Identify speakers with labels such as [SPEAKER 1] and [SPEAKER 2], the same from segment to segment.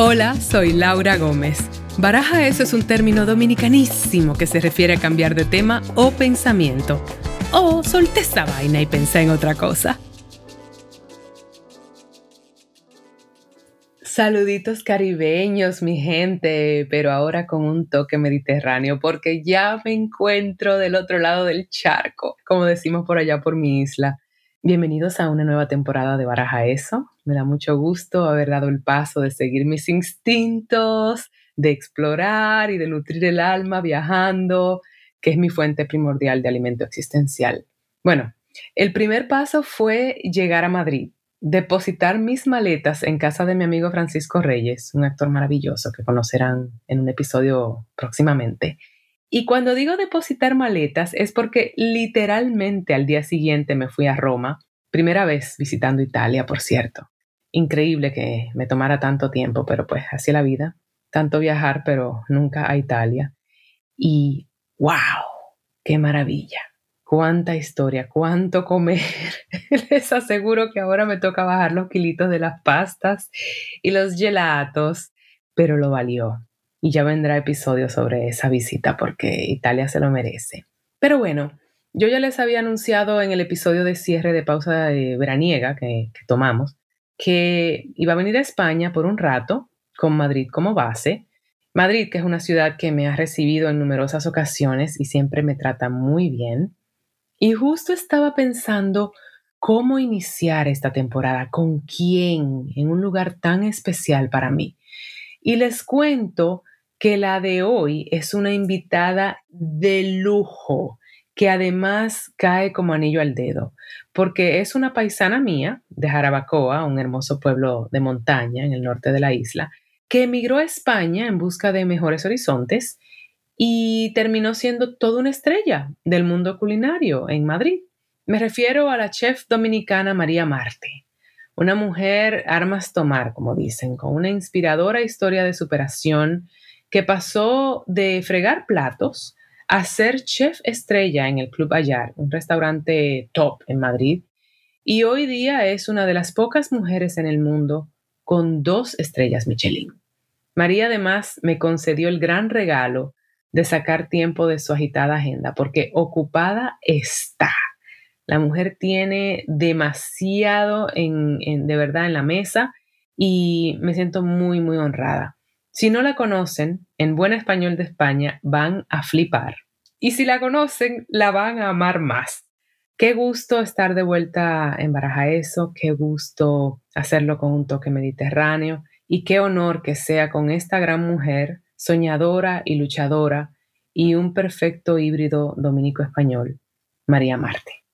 [SPEAKER 1] Hola, soy Laura Gómez. Baraja eso es un término dominicanísimo que se refiere a cambiar de tema o pensamiento. O solté esta vaina y pensé en otra cosa. Saluditos caribeños, mi gente, pero ahora con un toque mediterráneo, porque ya me encuentro del otro lado del charco, como decimos por allá por mi isla. Bienvenidos a una nueva temporada de Baraja Eso. Me da mucho gusto haber dado el paso de seguir mis instintos, de explorar y de nutrir el alma viajando, que es mi fuente primordial de alimento existencial. Bueno, el primer paso fue llegar a Madrid, depositar mis maletas en casa de mi amigo Francisco Reyes, un actor maravilloso que conocerán en un episodio próximamente y cuando digo depositar maletas es porque literalmente al día siguiente me fui a Roma, primera vez visitando Italia, por cierto. Increíble que me tomara tanto tiempo, pero pues así la vida. Tanto viajar, pero nunca a Italia. Y wow, qué maravilla. Cuánta historia, cuánto comer. Les aseguro que ahora me toca bajar los kilitos de las pastas y los gelatos, pero lo valió y ya vendrá episodio sobre esa visita porque Italia se lo merece. Pero bueno, yo ya les había anunciado en el episodio de cierre de pausa veraniega que, que tomamos que iba a venir a España por un rato con Madrid como base. Madrid, que es una ciudad que me ha recibido en numerosas ocasiones y siempre me trata muy bien. Y justo estaba pensando cómo iniciar esta temporada, con quién, en un lugar tan especial para mí. Y les cuento que la de hoy es una invitada de lujo, que además cae como anillo al dedo, porque es una paisana mía de Jarabacoa, un hermoso pueblo de montaña en el norte de la isla, que emigró a España en busca de mejores horizontes y terminó siendo toda una estrella del mundo culinario en Madrid. Me refiero a la chef dominicana María Marte, una mujer armas tomar, como dicen, con una inspiradora historia de superación que pasó de fregar platos a ser chef estrella en el Club Ayar, un restaurante top en Madrid, y hoy día es una de las pocas mujeres en el mundo con dos estrellas Michelin. María además me concedió el gran regalo de sacar tiempo de su agitada agenda, porque ocupada está. La mujer tiene demasiado en, de verdad en la mesa y me siento muy, muy honrada. Si no la conocen, en buen español de España, van a flipar. Y si la conocen, la van a amar más. Qué gusto estar de vuelta en Baraja Eso, qué gusto hacerlo con un toque mediterráneo y qué honor que sea con esta gran mujer, soñadora y luchadora, y un perfecto híbrido dominico-español, María Marte.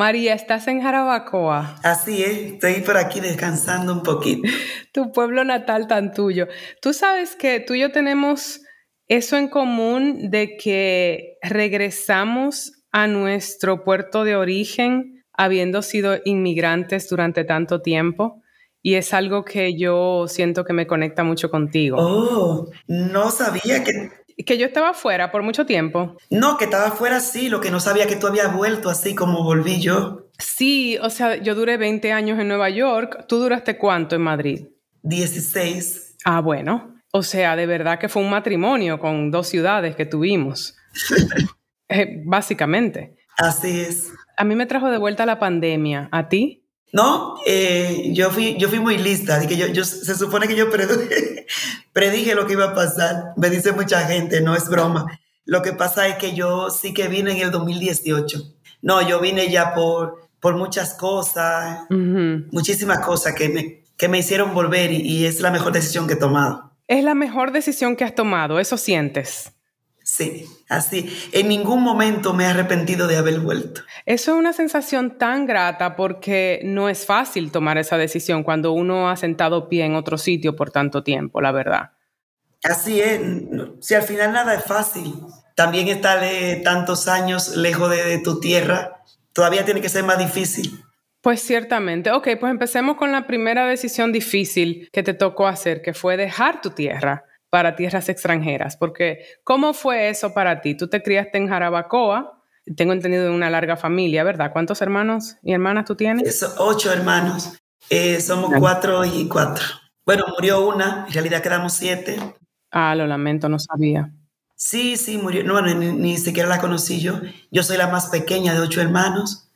[SPEAKER 1] María, ¿estás en Jarabacoa?
[SPEAKER 2] Así es, estoy por aquí descansando un poquito.
[SPEAKER 1] tu pueblo natal tan tuyo. Tú sabes que tú y yo tenemos eso en común de que regresamos a nuestro puerto de origen habiendo sido inmigrantes durante tanto tiempo. Y es algo que yo siento que me conecta mucho contigo.
[SPEAKER 2] Oh, no sabía que
[SPEAKER 1] que yo estaba fuera por mucho tiempo.
[SPEAKER 2] No, que estaba fuera sí, lo que no sabía que tú habías vuelto así como volví yo.
[SPEAKER 1] Sí, o sea, yo duré 20 años en Nueva York. ¿Tú duraste cuánto en Madrid?
[SPEAKER 2] 16.
[SPEAKER 1] Ah, bueno. O sea, de verdad que fue un matrimonio con dos ciudades que tuvimos. Eh, básicamente.
[SPEAKER 2] Así es.
[SPEAKER 1] A mí me trajo de vuelta la pandemia. ¿A ti?
[SPEAKER 2] No, eh, yo, fui, yo fui muy lista, que yo, yo, se supone que yo predije, predije lo que iba a pasar, me dice mucha gente, no es broma. Lo que pasa es que yo sí que vine en el 2018. No, yo vine ya por, por muchas cosas, muchísimas cosas que me, que me hicieron volver y es la mejor decisión que he tomado.
[SPEAKER 1] Es la mejor decisión que has tomado, eso sientes.
[SPEAKER 2] Sí, así. En ningún momento me he arrepentido de haber vuelto.
[SPEAKER 1] Eso es una sensación tan grata porque no es fácil tomar esa decisión cuando uno ha sentado pie en otro sitio por tanto tiempo, la verdad.
[SPEAKER 2] Así es. Si al final nada es fácil, también estar tantos años lejos de tu tierra, todavía tiene que ser más difícil.
[SPEAKER 1] Pues ciertamente. Ok, pues empecemos con la primera decisión difícil que te tocó hacer, que fue dejar tu tierra para tierras extranjeras, porque ¿cómo fue eso para ti? Tú te criaste en Jarabacoa, tengo entendido de una larga familia, ¿verdad? ¿Cuántos hermanos y hermanas tú tienes?
[SPEAKER 2] ocho hermanos, eh, somos cuatro y cuatro. Bueno, murió una, en realidad quedamos siete.
[SPEAKER 1] Ah, lo lamento, no sabía.
[SPEAKER 2] Sí, sí, murió. No, ni, ni siquiera la conocí yo. Yo soy la más pequeña de ocho hermanos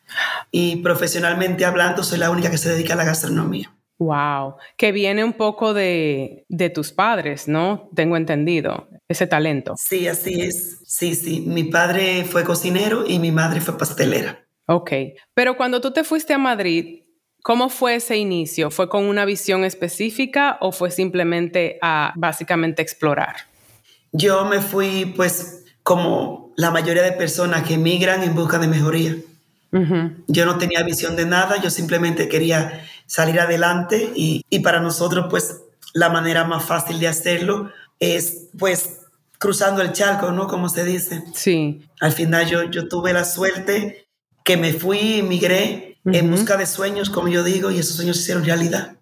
[SPEAKER 2] y profesionalmente hablando soy la única que se dedica a la gastronomía.
[SPEAKER 1] Wow, que viene un poco de, de, tus padres, ¿no? Tengo entendido, ese talento.
[SPEAKER 2] Sí, así es. Sí, sí. Mi padre fue cocinero y mi madre fue pastelera.
[SPEAKER 1] Ok, pero cuando tú te fuiste a Madrid, ¿cómo fue ese inicio? ¿Fue con una visión específica o fue simplemente a básicamente explorar?
[SPEAKER 2] Yo me fui pues como la mayoría de personas que emigran en busca de mejoría. Yo no tenía visión de nada, yo simplemente quería salir adelante y, y, para nosotros pues la manera más fácil de hacerlo es pues cruzando el charco, ¿no? Como se dice.
[SPEAKER 1] Sí.
[SPEAKER 2] Al final yo, yo tuve la suerte que me fui, emigré en busca de sueños, como yo digo, y esos sueños se hicieron realidad.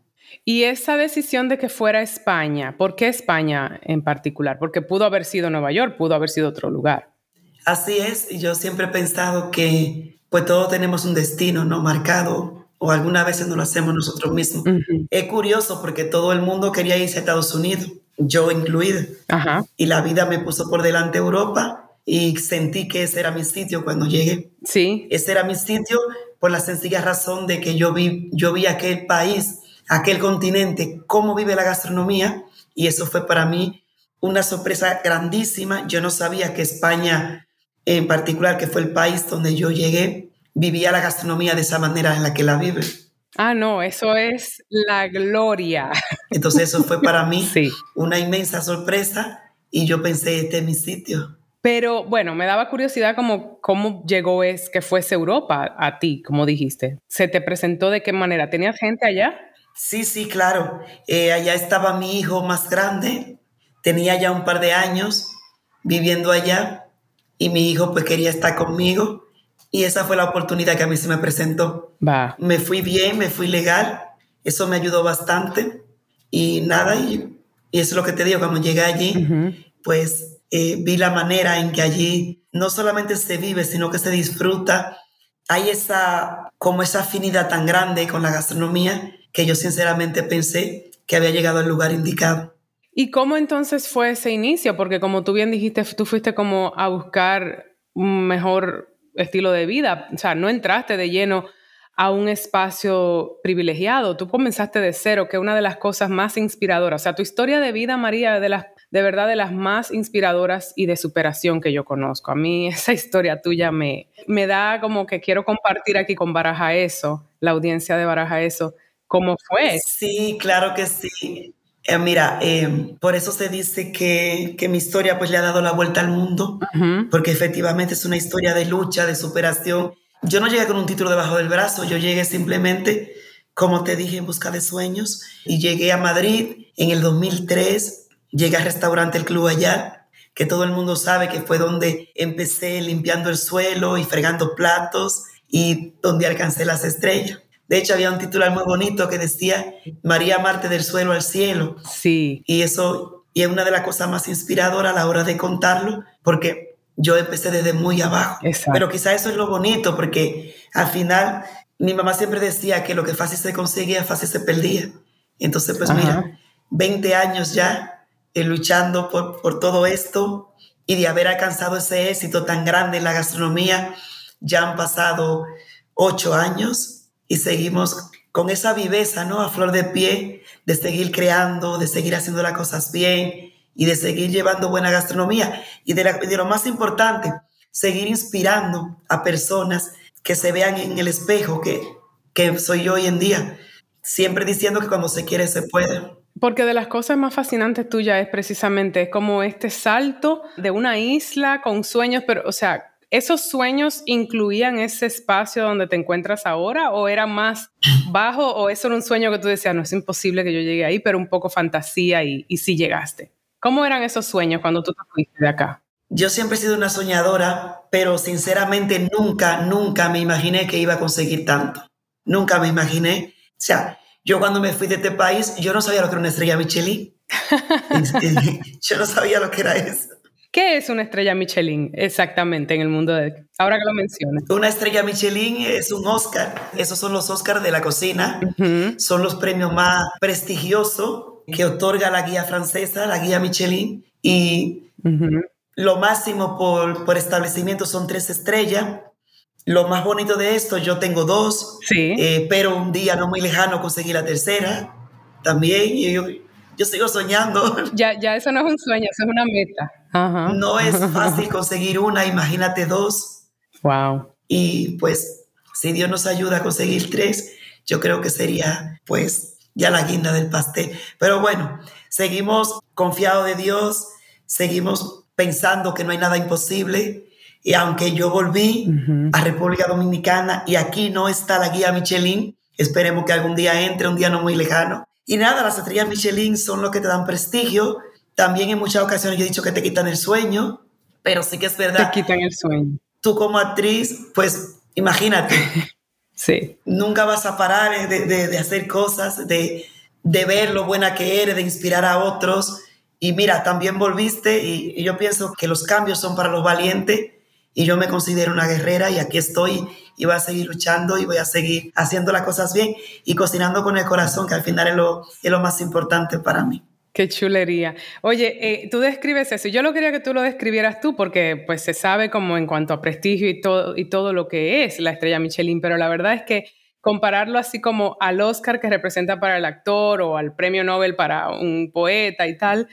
[SPEAKER 1] Y esa decisión de que fuera España, ¿por qué España en particular? Porque pudo haber sido Nueva York, pudo haber sido otro lugar.
[SPEAKER 2] Así es, yo siempre he pensado que pues todos tenemos un destino, ¿no? Marcado, o algunas veces no lo hacemos nosotros mismos. Es curioso porque todo el mundo quería irse a Estados Unidos, yo incluido. Y la vida me puso por delante Europa y sentí que ese era mi sitio cuando llegué.
[SPEAKER 1] Sí.
[SPEAKER 2] Ese era mi sitio por la sencilla razón de que yo vi, yo vi aquel país, aquel continente, cómo vive la gastronomía, y eso fue para mí una sorpresa grandísima. Yo no sabía que España en particular, que fue el país donde yo llegué, vivía la gastronomía de esa manera en la que la vive.
[SPEAKER 1] Ah, no, eso es la gloria.
[SPEAKER 2] Entonces eso fue para mí una inmensa sorpresa y yo pensé, este es mi sitio.
[SPEAKER 1] Pero bueno, me daba curiosidad como cómo llegó es que fuese Europa a ti, como dijiste. ¿Se te presentó de qué manera? ¿Tenías gente allá?
[SPEAKER 2] Sí, sí, claro. Eh, allá estaba mi hijo más grande, tenía ya un par de años viviendo allá y mi hijo pues quería estar conmigo y esa fue la oportunidad que a mí se me presentó. Me fui bien, me fui legal, eso me ayudó bastante y nada, y, y eso es lo que te digo, cuando llegué allí, pues eh, vi la manera en que allí no solamente se vive, sino que se disfruta. Hay esa, como esa afinidad tan grande con la gastronomía que yo sinceramente pensé que había llegado al lugar indicado.
[SPEAKER 1] ¿Y cómo entonces fue ese inicio? Porque como tú bien dijiste, tú fuiste como a buscar un mejor estilo de vida, o sea, no entraste de lleno a un espacio privilegiado, tú comenzaste de cero, que es una de las cosas más inspiradoras. O sea, tu historia de vida, María, de las de verdad de las más inspiradoras y de superación que yo conozco. A mí esa historia tuya me, me da como que quiero compartir aquí con Baraja eso, la audiencia de Baraja eso, cómo fue.
[SPEAKER 2] Sí, claro que sí. Eh, mira, eh, por eso se dice que, que, mi historia pues le ha dado la vuelta al mundo, porque efectivamente es una historia de lucha, de superación. Yo no llegué con un título debajo del brazo, yo llegué simplemente, como te dije, en busca de sueños y llegué a Madrid en el 2003, llegué al restaurante El Club Allá, que todo el mundo sabe que fue donde empecé limpiando el suelo y fregando platos y donde alcancé las estrellas. De hecho, había un titular muy bonito que decía María Marte del suelo al cielo.
[SPEAKER 1] Sí.
[SPEAKER 2] Y eso y es una de las cosas más inspiradoras a la hora de contarlo, porque yo empecé desde muy abajo.
[SPEAKER 1] Exacto.
[SPEAKER 2] Pero quizá eso es lo bonito, porque al final mi mamá siempre decía que lo que fácil se conseguía, fácil se perdía. Entonces, pues Ajá. mira, 20 años ya eh, luchando por, por todo esto y de haber alcanzado ese éxito tan grande en la gastronomía, ya han pasado ocho años y seguimos con esa viveza, ¿no? A flor de pie, de seguir creando, de seguir haciendo las cosas bien y de seguir llevando buena gastronomía. Y de, lo más importante, seguir inspirando a personas que se vean en el espejo que, que soy yo hoy en día. Siempre diciendo que cuando se quiere se puede.
[SPEAKER 1] Porque de las cosas más fascinantes tuyas es precisamente como este salto de una isla con sueños, pero, o sea, ¿Esos sueños incluían ese espacio donde te encuentras ahora o era más bajo o eso era un sueño que tú decías, no es imposible que yo llegue ahí, pero un poco fantasía y, y sí llegaste? ¿Cómo eran esos sueños cuando tú te fuiste de acá?
[SPEAKER 2] Yo siempre he sido una soñadora, pero sinceramente nunca, nunca me imaginé que iba a conseguir tanto. Nunca me imaginé. O sea, yo cuando me fui de este país, yo no sabía lo que era una estrella Michelin. yo no sabía lo que era eso.
[SPEAKER 1] ¿Qué es una estrella Michelin exactamente en el mundo de... Ahora que lo mencionas.
[SPEAKER 2] Una estrella Michelin es un Oscar. Esos son los Oscars de la cocina. Uh -huh. Son los premios más prestigiosos que otorga la guía francesa, la guía Michelin, y lo máximo por, por establecimiento son tres estrellas. Lo más bonito de esto, yo tengo dos,
[SPEAKER 1] sí.
[SPEAKER 2] Eh, pero un día no muy lejano conseguí la tercera también. Y yo, yo sigo soñando.
[SPEAKER 1] Ya, ya eso no es un sueño, eso es una meta.
[SPEAKER 2] No es fácil conseguir una, imagínate dos.
[SPEAKER 1] Wow.
[SPEAKER 2] Y pues, si Dios nos ayuda a conseguir tres, yo creo que sería, pues, ya la guinda del pastel. Pero bueno, seguimos confiados de Dios, seguimos pensando que no hay nada imposible. Y aunque yo volví a República Dominicana y aquí no está la guía Michelin, esperemos que algún día entre, un día no muy lejano. Y nada, las estrellas Michelin son lo que te dan prestigio. También en muchas ocasiones yo he dicho que te quitan el sueño, pero sí que es verdad.
[SPEAKER 1] Te quitan el sueño.
[SPEAKER 2] Tú como actriz, pues imagínate.
[SPEAKER 1] sí.
[SPEAKER 2] Nunca vas a parar de, de, de hacer cosas, de, de ver lo buena que eres, de inspirar a otros. Y mira, también volviste y, y yo pienso que los cambios son para los valientes y yo me considero una guerrera y aquí estoy y voy a seguir luchando y voy a seguir haciendo las cosas bien y cocinando con el corazón, que al final es lo, es lo más importante para mí.
[SPEAKER 1] Qué chulería. Oye, eh, tú describes eso. Yo lo quería que tú lo describieras tú porque pues se sabe como en cuanto a prestigio y todo, y todo lo que es la estrella Michelin, pero la verdad es que compararlo así como al Oscar que representa para el actor o al premio Nobel para un poeta y tal,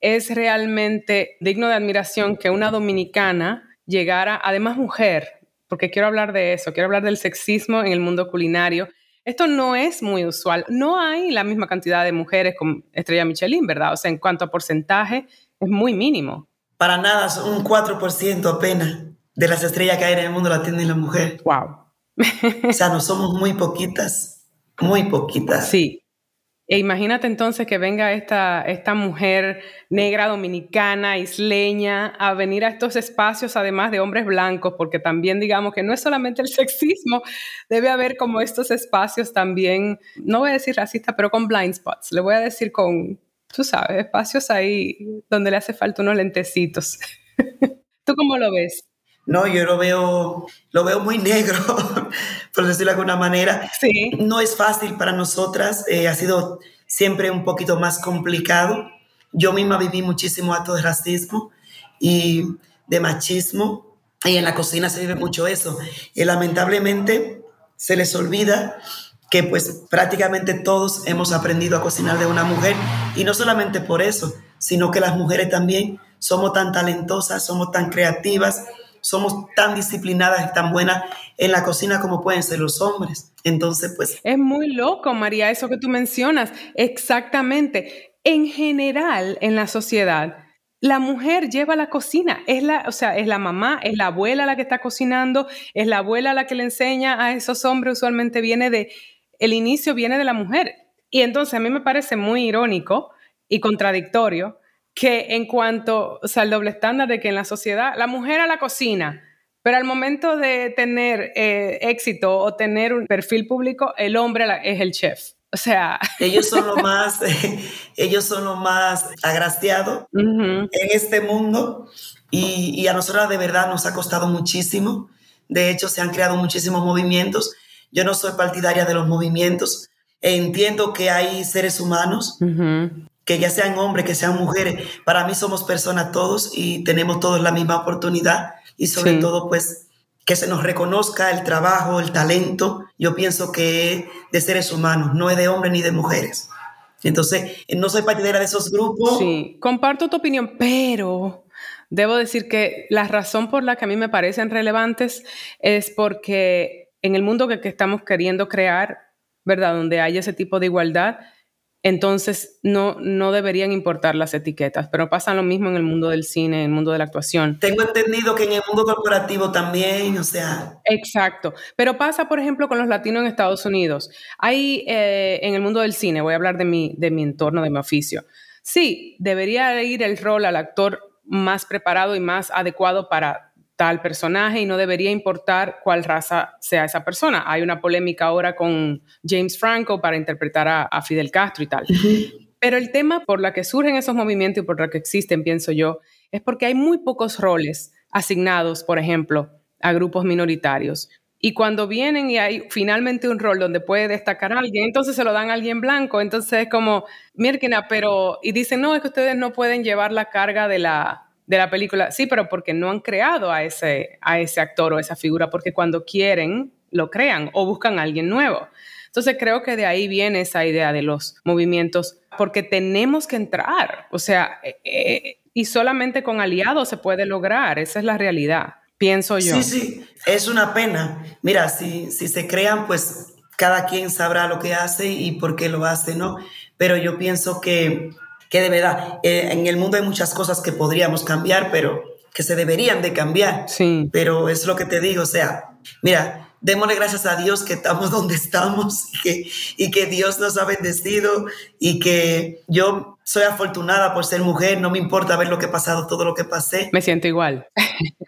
[SPEAKER 1] es realmente digno de admiración que una dominicana llegara, además mujer, porque quiero hablar de eso, quiero hablar del sexismo en el mundo culinario. Esto no es muy usual. No hay la misma cantidad de mujeres con estrella Michelin, ¿verdad? O sea, en cuanto a porcentaje, es muy mínimo.
[SPEAKER 2] Para nada, son un 4% apenas de las estrellas que hay en el mundo la tienen la mujer.
[SPEAKER 1] Wow.
[SPEAKER 2] o sea, no somos muy poquitas, muy poquitas.
[SPEAKER 1] Sí, e imagínate entonces que venga esta, esta mujer negra dominicana, isleña, a venir a estos espacios, además de hombres blancos, porque también digamos que no es solamente el sexismo, debe haber como estos espacios también, no voy a decir racista, pero con blind spots, le voy a decir con, tú sabes, espacios ahí donde le hace falta unos lentecitos. ¿Tú cómo lo ves?
[SPEAKER 2] No, yo lo veo, lo veo muy negro, por decirlo de alguna manera.
[SPEAKER 1] Sí.
[SPEAKER 2] No es fácil para nosotras, eh, ha sido siempre un poquito más complicado. Yo misma viví muchísimo acto de racismo y de machismo, y en la cocina se vive mucho eso. Y lamentablemente se les olvida que pues prácticamente todos hemos aprendido a cocinar de una mujer, y no solamente por eso, sino que las mujeres también somos tan talentosas, somos tan creativas, somos tan disciplinadas y tan buenas en la cocina como pueden ser los hombres. Entonces, pues...
[SPEAKER 1] Es muy loco, María, eso que tú mencionas. Exactamente. En general, en la sociedad, la mujer lleva la cocina, es la, o sea, es la mamá, es la abuela la que está cocinando, es la abuela la que le enseña a esos hombres, usualmente viene de, el inicio viene de la mujer. Y entonces a mí me parece muy irónico y contradictorio que en cuanto, o sea, el doble estándar de que en la sociedad la mujer a la cocina, pero al momento de tener eh, éxito o tener un perfil público, el hombre es el chef. O sea,
[SPEAKER 2] ellos son lo más, ellos son lo más agraciados en este mundo y, y, a nosotros de verdad nos ha costado muchísimo. De hecho, se han creado muchísimos movimientos. Yo no soy partidaria de los movimientos. Entiendo que hay seres humanos que ya sean hombres, que sean mujeres, para mí somos personas todos y tenemos todos la misma oportunidad y sobre sí. todo pues que se nos reconozca el trabajo, el talento, yo pienso que es de seres humanos, no es de hombres ni de mujeres. Entonces, no soy partidaria de esos grupos.
[SPEAKER 1] Sí, comparto tu opinión, pero debo decir que la razón por la que a mí me parecen relevantes es porque en el mundo que, que estamos queriendo crear, ¿verdad? Donde hay ese tipo de igualdad, entonces no, no deberían importar las etiquetas, pero pasa lo mismo en el mundo del cine, en el mundo de la actuación.
[SPEAKER 2] Tengo entendido que en el mundo corporativo también, o sea.
[SPEAKER 1] Exacto, pero pasa, por ejemplo, con los latinos en Estados Unidos. Hay eh, en el mundo del cine, voy a hablar de mi, de mi entorno, de mi oficio. Sí, debería ir el rol al actor más preparado y más adecuado para tal personaje y no debería importar cuál raza sea esa persona. Hay una polémica ahora con James Franco para interpretar a, a Fidel Castro y tal. Uh -huh. Pero el tema por la que surgen esos movimientos y por la que existen, pienso yo, es porque hay muy pocos roles asignados, por ejemplo, a grupos minoritarios. Y cuando vienen y hay finalmente un rol donde puede destacar a alguien, entonces se lo dan a alguien blanco. Entonces es como, Mirkina, pero, y dicen, no, es que ustedes no pueden llevar la carga de la, de la película. Sí, pero porque no han creado a ese, a ese actor o esa figura, porque cuando quieren, lo crean o buscan a alguien nuevo. Entonces creo que de ahí viene esa idea de los movimientos, porque tenemos que entrar, o sea, eh, eh, y solamente con aliados se puede lograr, esa es la realidad pienso yo.
[SPEAKER 2] Sí, sí, es una pena. Mira, si, si se crean, pues cada quien sabrá lo que hace y por qué lo hace, ¿no? Pero yo pienso que, que de verdad, eh, en el mundo hay muchas cosas que podríamos cambiar, pero que se deberían de cambiar.
[SPEAKER 1] Sí.
[SPEAKER 2] Pero es lo que te digo, o sea, mira, démosle gracias a Dios que estamos donde estamos y que, y que Dios nos ha bendecido y que yo soy afortunada por ser mujer, no me importa ver lo que he pasado, todo lo que pasé.
[SPEAKER 1] Me siento igual.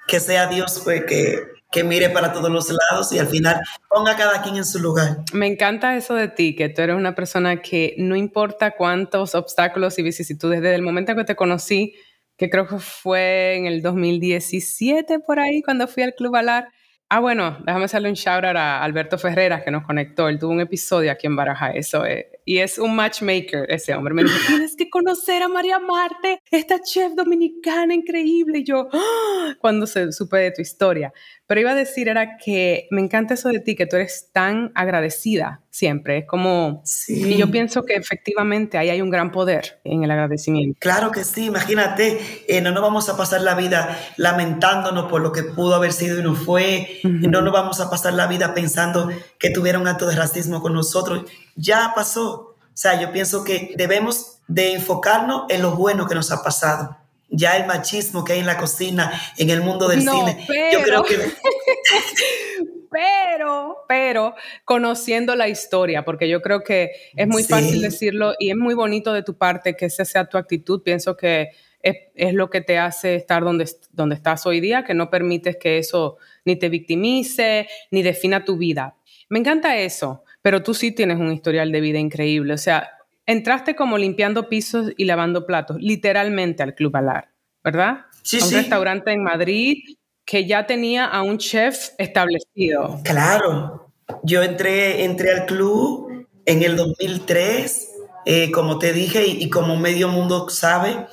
[SPEAKER 2] que sea Dios pues, que, que mire para todos los lados y al final ponga a cada quien en su lugar.
[SPEAKER 1] Me encanta eso de ti, que tú eres una persona que no importa cuántos obstáculos y vicisitudes, desde el momento en que te conocí, que creo que fue en el 2017 por ahí, cuando fui al Club Alar, Ah, bueno, déjame hacerle un shout out a Alberto Ferreras que nos conectó. Él tuvo un episodio aquí en Baraja, eso es. Y es un matchmaker ese hombre. Me dijo, tienes que conocer a María Marte, esta chef dominicana increíble. Y yo, ¡Ah! cuando se supe de tu historia. Pero iba a decir era que me encanta eso de ti, que tú eres tan agradecida siempre. Es como...
[SPEAKER 2] Sí.
[SPEAKER 1] Y yo pienso que efectivamente ahí hay un gran poder en el agradecimiento.
[SPEAKER 2] Claro que sí, imagínate, eh, no nos vamos a pasar la vida lamentándonos por lo que pudo haber sido y no fue. Uh -huh. No nos vamos a pasar la vida pensando que tuvieron acto de racismo con nosotros. Ya pasó. O sea, yo pienso que debemos de enfocarnos en lo bueno que nos ha pasado ya el machismo que hay en la cocina, en el mundo del
[SPEAKER 1] no,
[SPEAKER 2] cine.
[SPEAKER 1] Pero,
[SPEAKER 2] yo creo que.
[SPEAKER 1] pero, pero, conociendo la historia, porque yo creo que es muy sí. fácil decirlo y es muy bonito de tu parte que esa sea tu actitud. Pienso que es, es, lo que te hace estar donde, donde estás hoy día, que no permites que eso ni te victimice, ni defina tu vida. Me encanta eso, pero tú sí tienes un historial de vida increíble. O sea, entraste como limpiando pisos y lavando platos, literalmente al Club Alar, ¿verdad?
[SPEAKER 2] Sí,
[SPEAKER 1] a un
[SPEAKER 2] sí.
[SPEAKER 1] restaurante en Madrid que ya tenía a un chef establecido.
[SPEAKER 2] Claro, yo entré, entré al club en el 2003, eh, como te dije, y, y, como medio mundo sabe,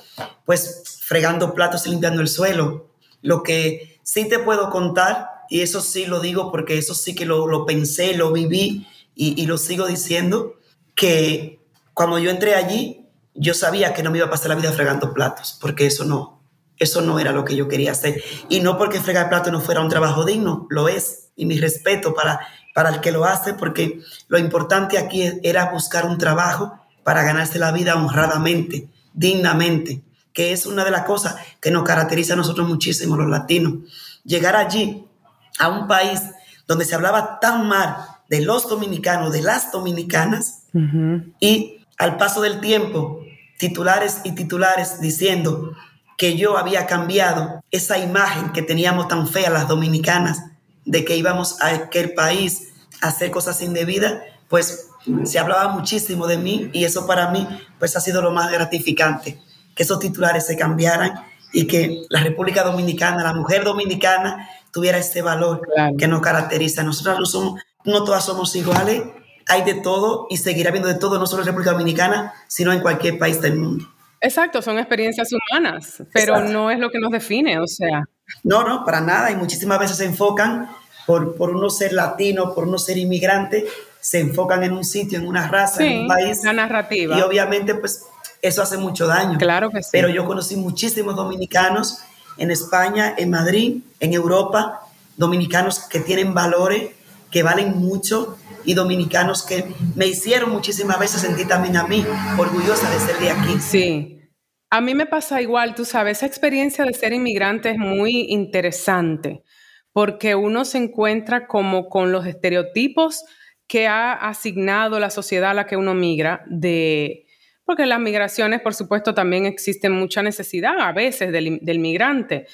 [SPEAKER 2] pues fregando platos y limpiando el suelo. Lo que sí te puedo contar, y eso sí lo digo porque eso sí que lo, lo pensé, lo viví y, lo sigo diciendo, que cuando yo entré allí, yo sabía que no me iba a pasar la vida fregando platos, porque eso no, eso no era lo que yo quería hacer. Y no porque fregar platos no fuera un trabajo digno, lo es. Y mi respeto para, para el que lo hace, porque lo importante aquí era buscar un trabajo para ganarse la vida honradamente, dignamente, que es una de las cosas que nos caracteriza a nosotros muchísimo, los latinos. Llegar allí, a un país donde se hablaba tan mal de los dominicanos, de las dominicanas, uh -huh. y al paso del tiempo, titulares y titulares diciendo que yo había cambiado esa imagen que teníamos tan fea las dominicanas de que íbamos a aquel país a hacer cosas indebidas, pues se hablaba muchísimo de mí y eso para mí pues ha sido lo más gratificante, que esos titulares se cambiaran y que la República Dominicana, la mujer dominicana tuviera ese valor claro. que nos caracteriza. Nosotros no, somos, no todas somos iguales, hay de todo y seguirá habiendo de todo, no solo en República Dominicana, sino en cualquier país del mundo.
[SPEAKER 1] Exacto, son experiencias humanas, pero Exacto. no es lo que nos define, o sea.
[SPEAKER 2] No, no, para nada, y muchísimas veces se enfocan por, por uno ser latino, por uno ser inmigrante, se enfocan en un sitio, en una raza,
[SPEAKER 1] sí,
[SPEAKER 2] en un país.
[SPEAKER 1] La narrativa.
[SPEAKER 2] Y obviamente, pues, eso hace mucho daño.
[SPEAKER 1] Claro que sí.
[SPEAKER 2] Pero yo conocí muchísimos dominicanos en España, en Madrid, en Europa, dominicanos que tienen valores, que valen mucho y dominicanos que me hicieron muchísimas veces sentir también a mí orgullosa de ser de aquí.
[SPEAKER 1] Sí. A mí me pasa igual, tú sabes, esa experiencia de ser inmigrante es muy interesante porque uno se encuentra como con los estereotipos que ha asignado la sociedad a la que uno migra de porque las migraciones, por supuesto, también existe mucha necesidad a veces del, del migrante.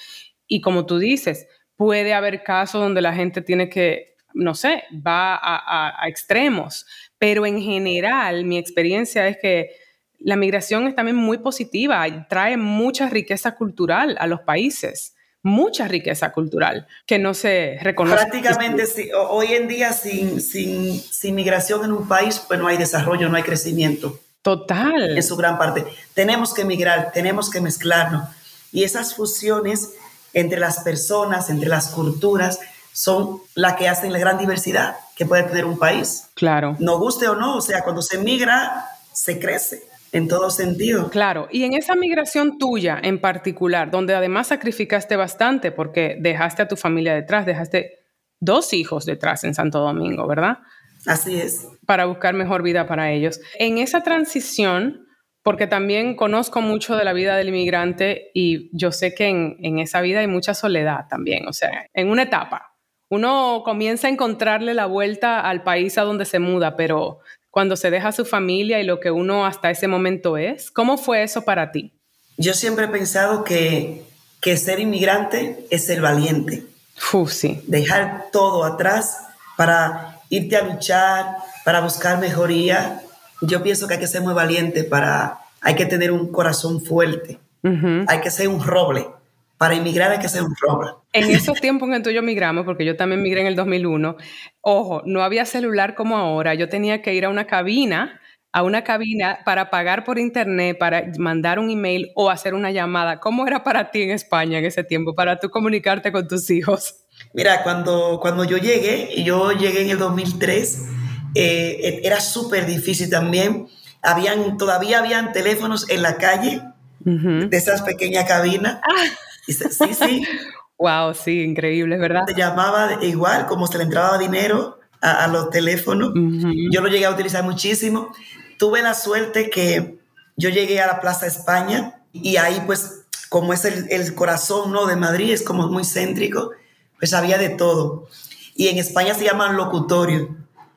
[SPEAKER 1] Y como tú dices, puede haber casos donde la gente tiene que no sé, va a, a, a, extremos, pero en general mi experiencia es que la migración es también muy positiva y trae mucha riqueza cultural a los países. mucha riqueza cultural que no se reconoce.
[SPEAKER 2] Prácticamente sí. Hoy en día sin, sin, sin migración en un país, pues no hay desarrollo, no hay crecimiento.
[SPEAKER 1] Total.
[SPEAKER 2] En su gran parte. Tenemos que migrar, tenemos que mezclarnos. Y esas fusiones entre las personas, entre las culturas, son las que hacen la gran diversidad que puede tener un país.
[SPEAKER 1] Claro.
[SPEAKER 2] No guste o no, o sea, cuando se migra, se crece en todo sentido.
[SPEAKER 1] Claro, y en esa migración tuya en particular, donde además sacrificaste bastante porque dejaste a tu familia detrás, dejaste dos hijos detrás en Santo Domingo, ¿verdad?
[SPEAKER 2] Así es.
[SPEAKER 1] Para buscar mejor vida para ellos. En esa transición, porque también conozco mucho de la vida del inmigrante y yo sé que en, en esa vida hay mucha soledad también, o sea, en una etapa, uno comienza a encontrarle la vuelta al país a donde se muda, pero cuando se deja su familia y lo que uno hasta ese momento es, ¿cómo fue eso para ti?
[SPEAKER 2] Yo siempre he pensado que, que ser inmigrante es ser valiente.
[SPEAKER 1] Uf, sí.
[SPEAKER 2] Dejar todo atrás para irte a luchar, para buscar mejoría. Yo pienso que hay que ser muy valiente para, hay que tener un corazón fuerte, hay que ser un roble para inmigrar hay que ser un robo.
[SPEAKER 1] En esos tiempos en que tú y yo migramos, porque yo también migré en el 2001, ojo, no había celular como ahora. Yo tenía que ir a una cabina, a una cabina para pagar por internet, para mandar un email o hacer una llamada. ¿Cómo era para ti en España en ese tiempo, para tú comunicarte con tus hijos?
[SPEAKER 2] Mira, cuando, cuando yo llegué, yo llegué en el 2003, eh, era súper difícil también. Habían, todavía habían teléfonos en la calle de esas pequeñas cabinas. Ah. Sí, sí.
[SPEAKER 1] wow, sí, increíble, ¿verdad?
[SPEAKER 2] Se llamaba igual, como se le entraba dinero a, los teléfonos. Yo lo llegué a utilizar muchísimo. Tuve la suerte que yo llegué a la Plaza España y ahí pues como es el, corazón ¿no? de Madrid, es como muy céntrico, pues había de todo. Y en España se llaman locutorios,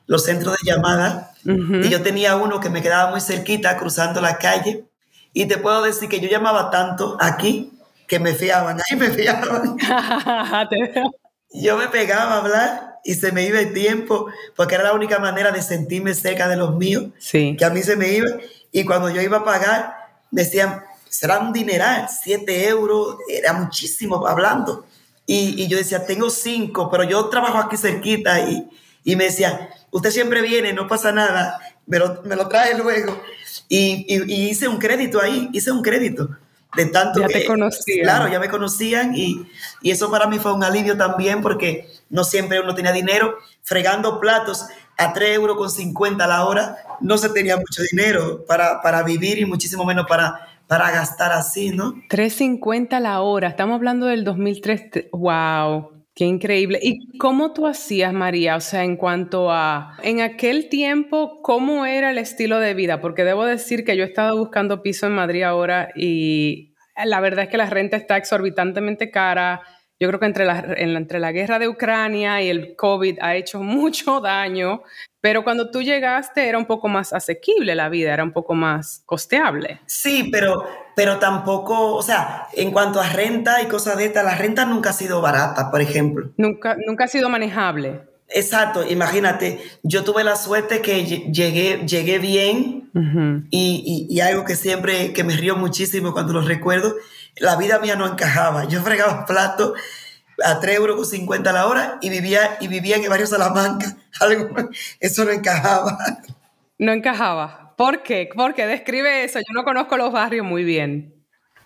[SPEAKER 2] los centros de llamada. Y yo tenía uno que me quedaba muy cerquita, cruzando la calle. Y te puedo decir que yo llamaba tanto aquí que me fiaban, ahí me fiaban. Yo me pegaba a hablar y se me iba el tiempo, porque era la única manera de sentirme cerca de los míos,
[SPEAKER 1] sí.
[SPEAKER 2] que a mí se me iba. Y cuando yo iba a pagar, decían, será un dineral, siete euros, era muchísimo hablando. Y, y, yo decía, tengo cinco, pero yo trabajo aquí cerquita y, y me decía, usted siempre viene, no pasa nada, pero me lo trae luego. Y, y, hice un crédito ahí, hice un crédito de tanto
[SPEAKER 1] ya te conocían.
[SPEAKER 2] Claro, ya me conocían y, y, eso para mí fue un alivio también porque no siempre uno tenía dinero. Fregando platos a 3 euros con 50 la hora, no se tenía mucho dinero para, para vivir y muchísimo menos para, para gastar así, ¿no?
[SPEAKER 1] 3.50 la hora, estamos hablando del 2003, wow. Qué increíble. ¿Y cómo tú hacías, María? O sea, en cuanto a, en aquel tiempo, ¿cómo era el estilo de vida? Porque debo decir que yo he estado buscando piso en Madrid ahora y la verdad es que la renta está exorbitantemente cara. Yo creo que entre la, entre la guerra de Ucrania y el COVID ha hecho mucho daño, pero cuando tú llegaste era un poco más asequible la vida, era un poco más costeable.
[SPEAKER 2] Sí, pero pero tampoco, o sea, en cuanto a renta y cosas de estas, la renta nunca ha sido barata, por ejemplo.
[SPEAKER 1] Nunca, nunca ha sido manejable.
[SPEAKER 2] Exacto, imagínate, yo tuve la suerte que llegué, llegué bien y, y, algo que siempre, que me río muchísimo cuando lo recuerdo, la vida mía no encajaba. Yo fregaba plato a 3 euros 50 la hora y vivía, y vivía en el barrio Salamanca. Algo, eso no encajaba.
[SPEAKER 1] No encajaba. ¿Por qué? Porque describe eso. Yo no conozco los barrios muy bien.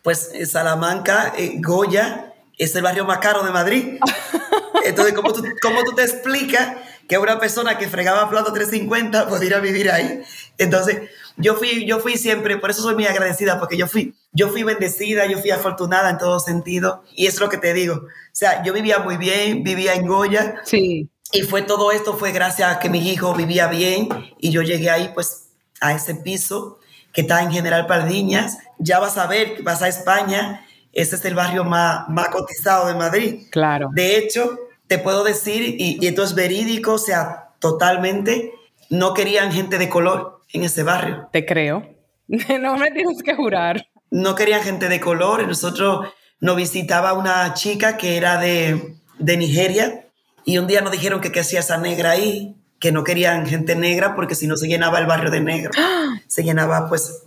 [SPEAKER 2] Pues eh, Salamanca, eh, Goya, es el barrio más caro de Madrid. Entonces, ¿cómo tú, tú te explicas que una persona que fregaba plato 350 pudiera vivir ahí? Entonces, yo fui, yo fui siempre, por eso soy muy agradecida, porque yo fui, yo fui bendecida, yo fui afortunada en todo sentido. Y es lo que te digo. O sea, yo vivía muy bien, vivía en Goya.
[SPEAKER 1] Sí.
[SPEAKER 2] Y fue todo esto, fue gracias a que mi hijo vivía bien y yo llegué ahí, pues a ese piso que está en General Pardiñas. Ya vas a ver vas a España, ese es el barrio más, más cotizado de Madrid.
[SPEAKER 1] Claro.
[SPEAKER 2] De hecho, te puedo decir, y, esto es verídico, o sea, totalmente, no querían gente de color en ese barrio.
[SPEAKER 1] Te creo. no me tienes que jurar.
[SPEAKER 2] No querían gente de color. Nosotros nos visitaba una chica que era de, de Nigeria y un día nos dijeron que qué hacía esa negra ahí que no querían gente negra porque si no se llenaba el barrio de negro. Se llenaba pues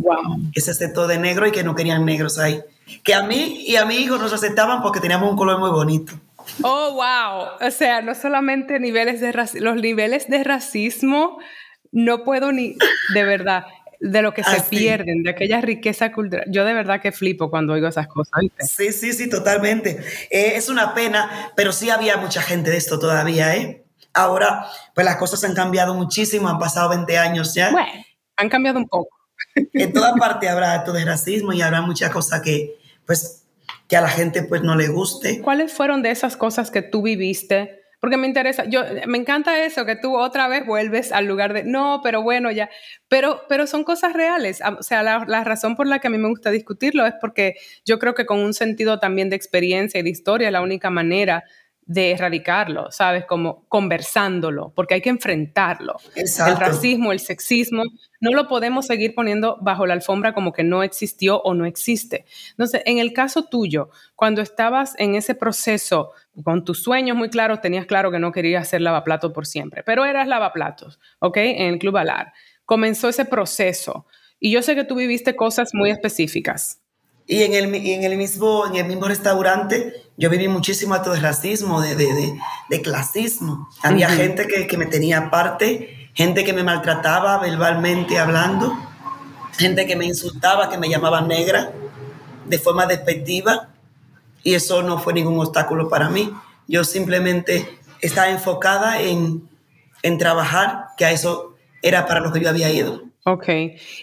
[SPEAKER 2] ese sector de negro y que no querían negros ahí. Que a mí y a mi hijo nos aceptaban porque teníamos un color muy bonito.
[SPEAKER 1] Oh, wow. O sea, no solamente niveles de los niveles de racismo, no puedo ni, de verdad, de lo que se pierden, de aquella riqueza cultural. Yo de verdad que flipo cuando oigo esas cosas.
[SPEAKER 2] Sí, sí, sí, totalmente. Eh, es una pena, pero sí había mucha gente de esto todavía, ¿eh? Ahora, pues las cosas han cambiado muchísimo, han pasado 20 años ya.
[SPEAKER 1] Bueno, han cambiado un poco.
[SPEAKER 2] En toda parte habrá acto de racismo y habrá muchas cosas que, pues, que a la gente pues no le guste.
[SPEAKER 1] ¿Cuáles fueron de esas cosas que tú viviste? Porque me interesa, yo me encanta eso que tú otra vez vuelves al lugar de no, pero bueno, ya, pero pero son cosas reales, o sea, la, la, razón por la que a mí me gusta discutirlo es porque yo creo que con un sentido también de experiencia y de historia la única manera de erradicarlo, ¿sabes? Como conversándolo, porque hay que enfrentarlo. El racismo, el sexismo, no lo podemos seguir poniendo bajo la alfombra como que no existió o no existe. Entonces, en el caso tuyo, cuando estabas en ese proceso, con tus sueños muy claros, tenías claro que no querías ser lavaplatos por siempre, pero eras lavaplatos, ¿ok? En el Club Alar. Comenzó ese proceso y yo sé que tú viviste cosas muy específicas.
[SPEAKER 2] Y en el, en el, mismo, en el mismo restaurante yo viví muchísimo acto de racismo, de, de, de, clasismo. Había gente que, que, me tenía aparte, gente que me maltrataba verbalmente hablando, gente que me insultaba, que me llamaba negra de forma despectiva. Y eso no fue ningún obstáculo para mí. Yo simplemente estaba enfocada en, en trabajar, que a eso era para lo que yo había ido.
[SPEAKER 1] Ok.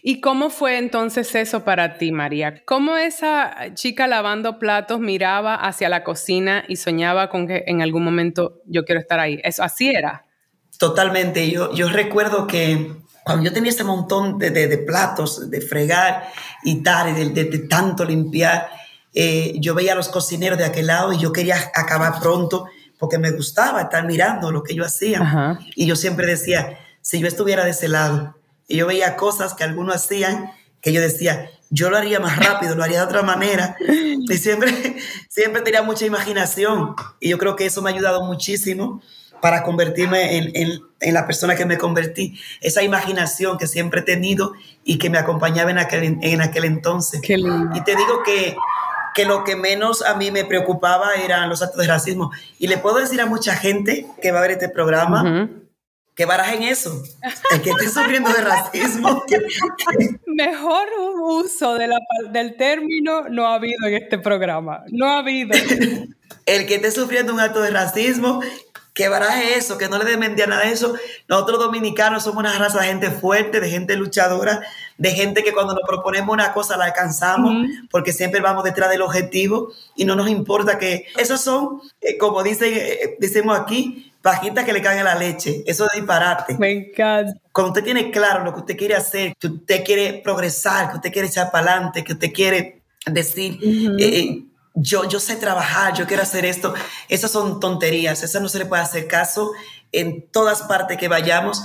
[SPEAKER 1] ¿Y cómo fue entonces eso para ti, María? ¿Cómo esa chica lavando platos miraba hacia la cocina y soñaba con que en algún momento yo quiero estar ahí? ¿Eso así era?
[SPEAKER 2] Totalmente. Yo, yo recuerdo que cuando yo tenía ese montón de, de, platos, de fregar y tal, de, de, tanto limpiar, eh, yo veía a los cocineros de aquel lado y yo quería acabar pronto porque me gustaba estar mirando lo que yo hacía. Y yo siempre decía, si yo estuviera de ese lado, y yo veía cosas que algunos hacían que yo decía, yo lo haría más rápido, lo haría de otra manera. Y siempre, siempre tenía mucha imaginación. Y yo creo que eso me ha ayudado muchísimo para convertirme en, en, en, la persona que me convertí. Esa imaginación que siempre he tenido y que me acompañaba en aquel, en aquel entonces. Y te digo que, que lo que menos a mí me preocupaba eran los actos de racismo. Y le puedo decir a mucha gente que va a ver este programa, que barajen eso. El que esté sufriendo de racismo.
[SPEAKER 1] Mejor uso de la, del término no ha habido en este programa. No ha habido.
[SPEAKER 2] El que esté sufriendo un acto de racismo, que baraje eso, que no le den nada de eso. Nosotros dominicanos somos una raza de gente fuerte, de gente luchadora, de gente que cuando nos proponemos una cosa la alcanzamos, porque siempre vamos detrás del objetivo y no nos importa que esos son, eh, como dice, eh, decimos aquí, pajita que le cae la leche. Eso es disparate.
[SPEAKER 1] Me encanta.
[SPEAKER 2] Cuando usted tiene claro lo que usted quiere hacer, que usted quiere progresar, que usted quiere echar para adelante, que usted quiere decir, eh, eh, yo, yo sé trabajar, yo quiero hacer esto, esas son tonterías, esas no se le puede hacer caso en todas partes que vayamos.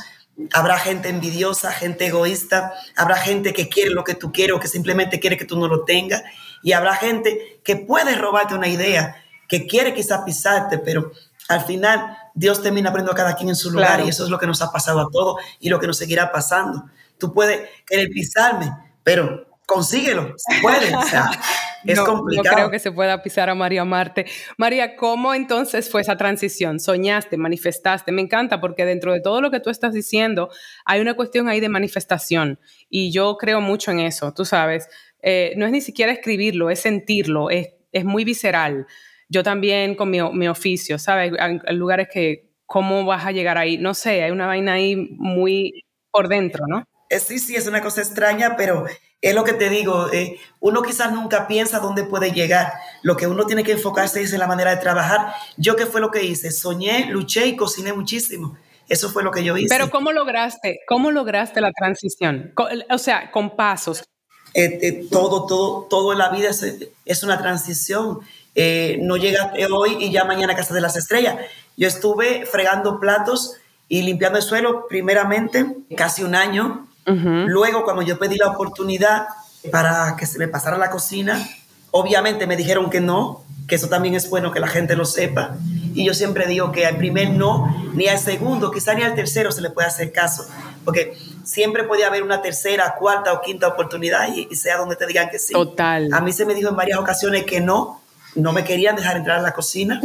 [SPEAKER 2] Habrá gente envidiosa, gente egoísta, habrá gente que quiere lo que tú quieres o que simplemente quiere que tú no lo tengas, y habrá gente que puede robarte una idea, que quiere quizás pisarte, pero al final Dios termina poniendo a cada quien en su lugar y eso es lo que nos ha pasado a todos y lo que nos seguirá pasando. Tú puedes querer pisarme, pero consíguelo, se puede, o sea, es complicado.
[SPEAKER 1] No creo que se pueda pisar a María Marte. María, ¿cómo entonces fue esa transición? ¿Soñaste, manifestaste? Me encanta porque dentro de todo lo que tú estás diciendo hay una cuestión ahí de manifestación y yo creo mucho en eso, tú sabes. Eh, no es ni siquiera escribirlo, es sentirlo, es, es muy visceral yo también con mi, mi oficio, ¿sabes? Hay, lugares que, ¿cómo vas a llegar ahí? No sé, hay una vaina ahí muy por dentro, ¿no?
[SPEAKER 2] Eh, sí, sí, es una cosa extraña, pero es lo que te digo, eh, uno quizás nunca piensa dónde puede llegar. Lo que uno tiene que enfocarse es en la manera de trabajar. Yo qué fue lo que hice, soñé, luché y cociné muchísimo. Eso fue lo que yo hice.
[SPEAKER 1] Pero ¿cómo lograste? ¿Cómo lograste la transición? O sea, con pasos.
[SPEAKER 2] Eh, todo, todo, todo en la vida es, es una transición. No llega hoy y ya mañana Casa de las Estrellas. Yo estuve fregando platos y limpiando el suelo primeramente casi un año. Luego, cuando yo pedí la oportunidad para que se me pasara la cocina, obviamente me dijeron que no, que eso también es bueno que la gente lo sepa. Y yo siempre digo que al primer no, ni al segundo, quizá ni al tercero se le puede hacer caso, porque siempre puede haber una tercera, cuarta o quinta oportunidad y, sea donde te digan que sí.
[SPEAKER 1] Total.
[SPEAKER 2] A mí se me dijo en varias ocasiones que no, no me querían dejar entrar a la cocina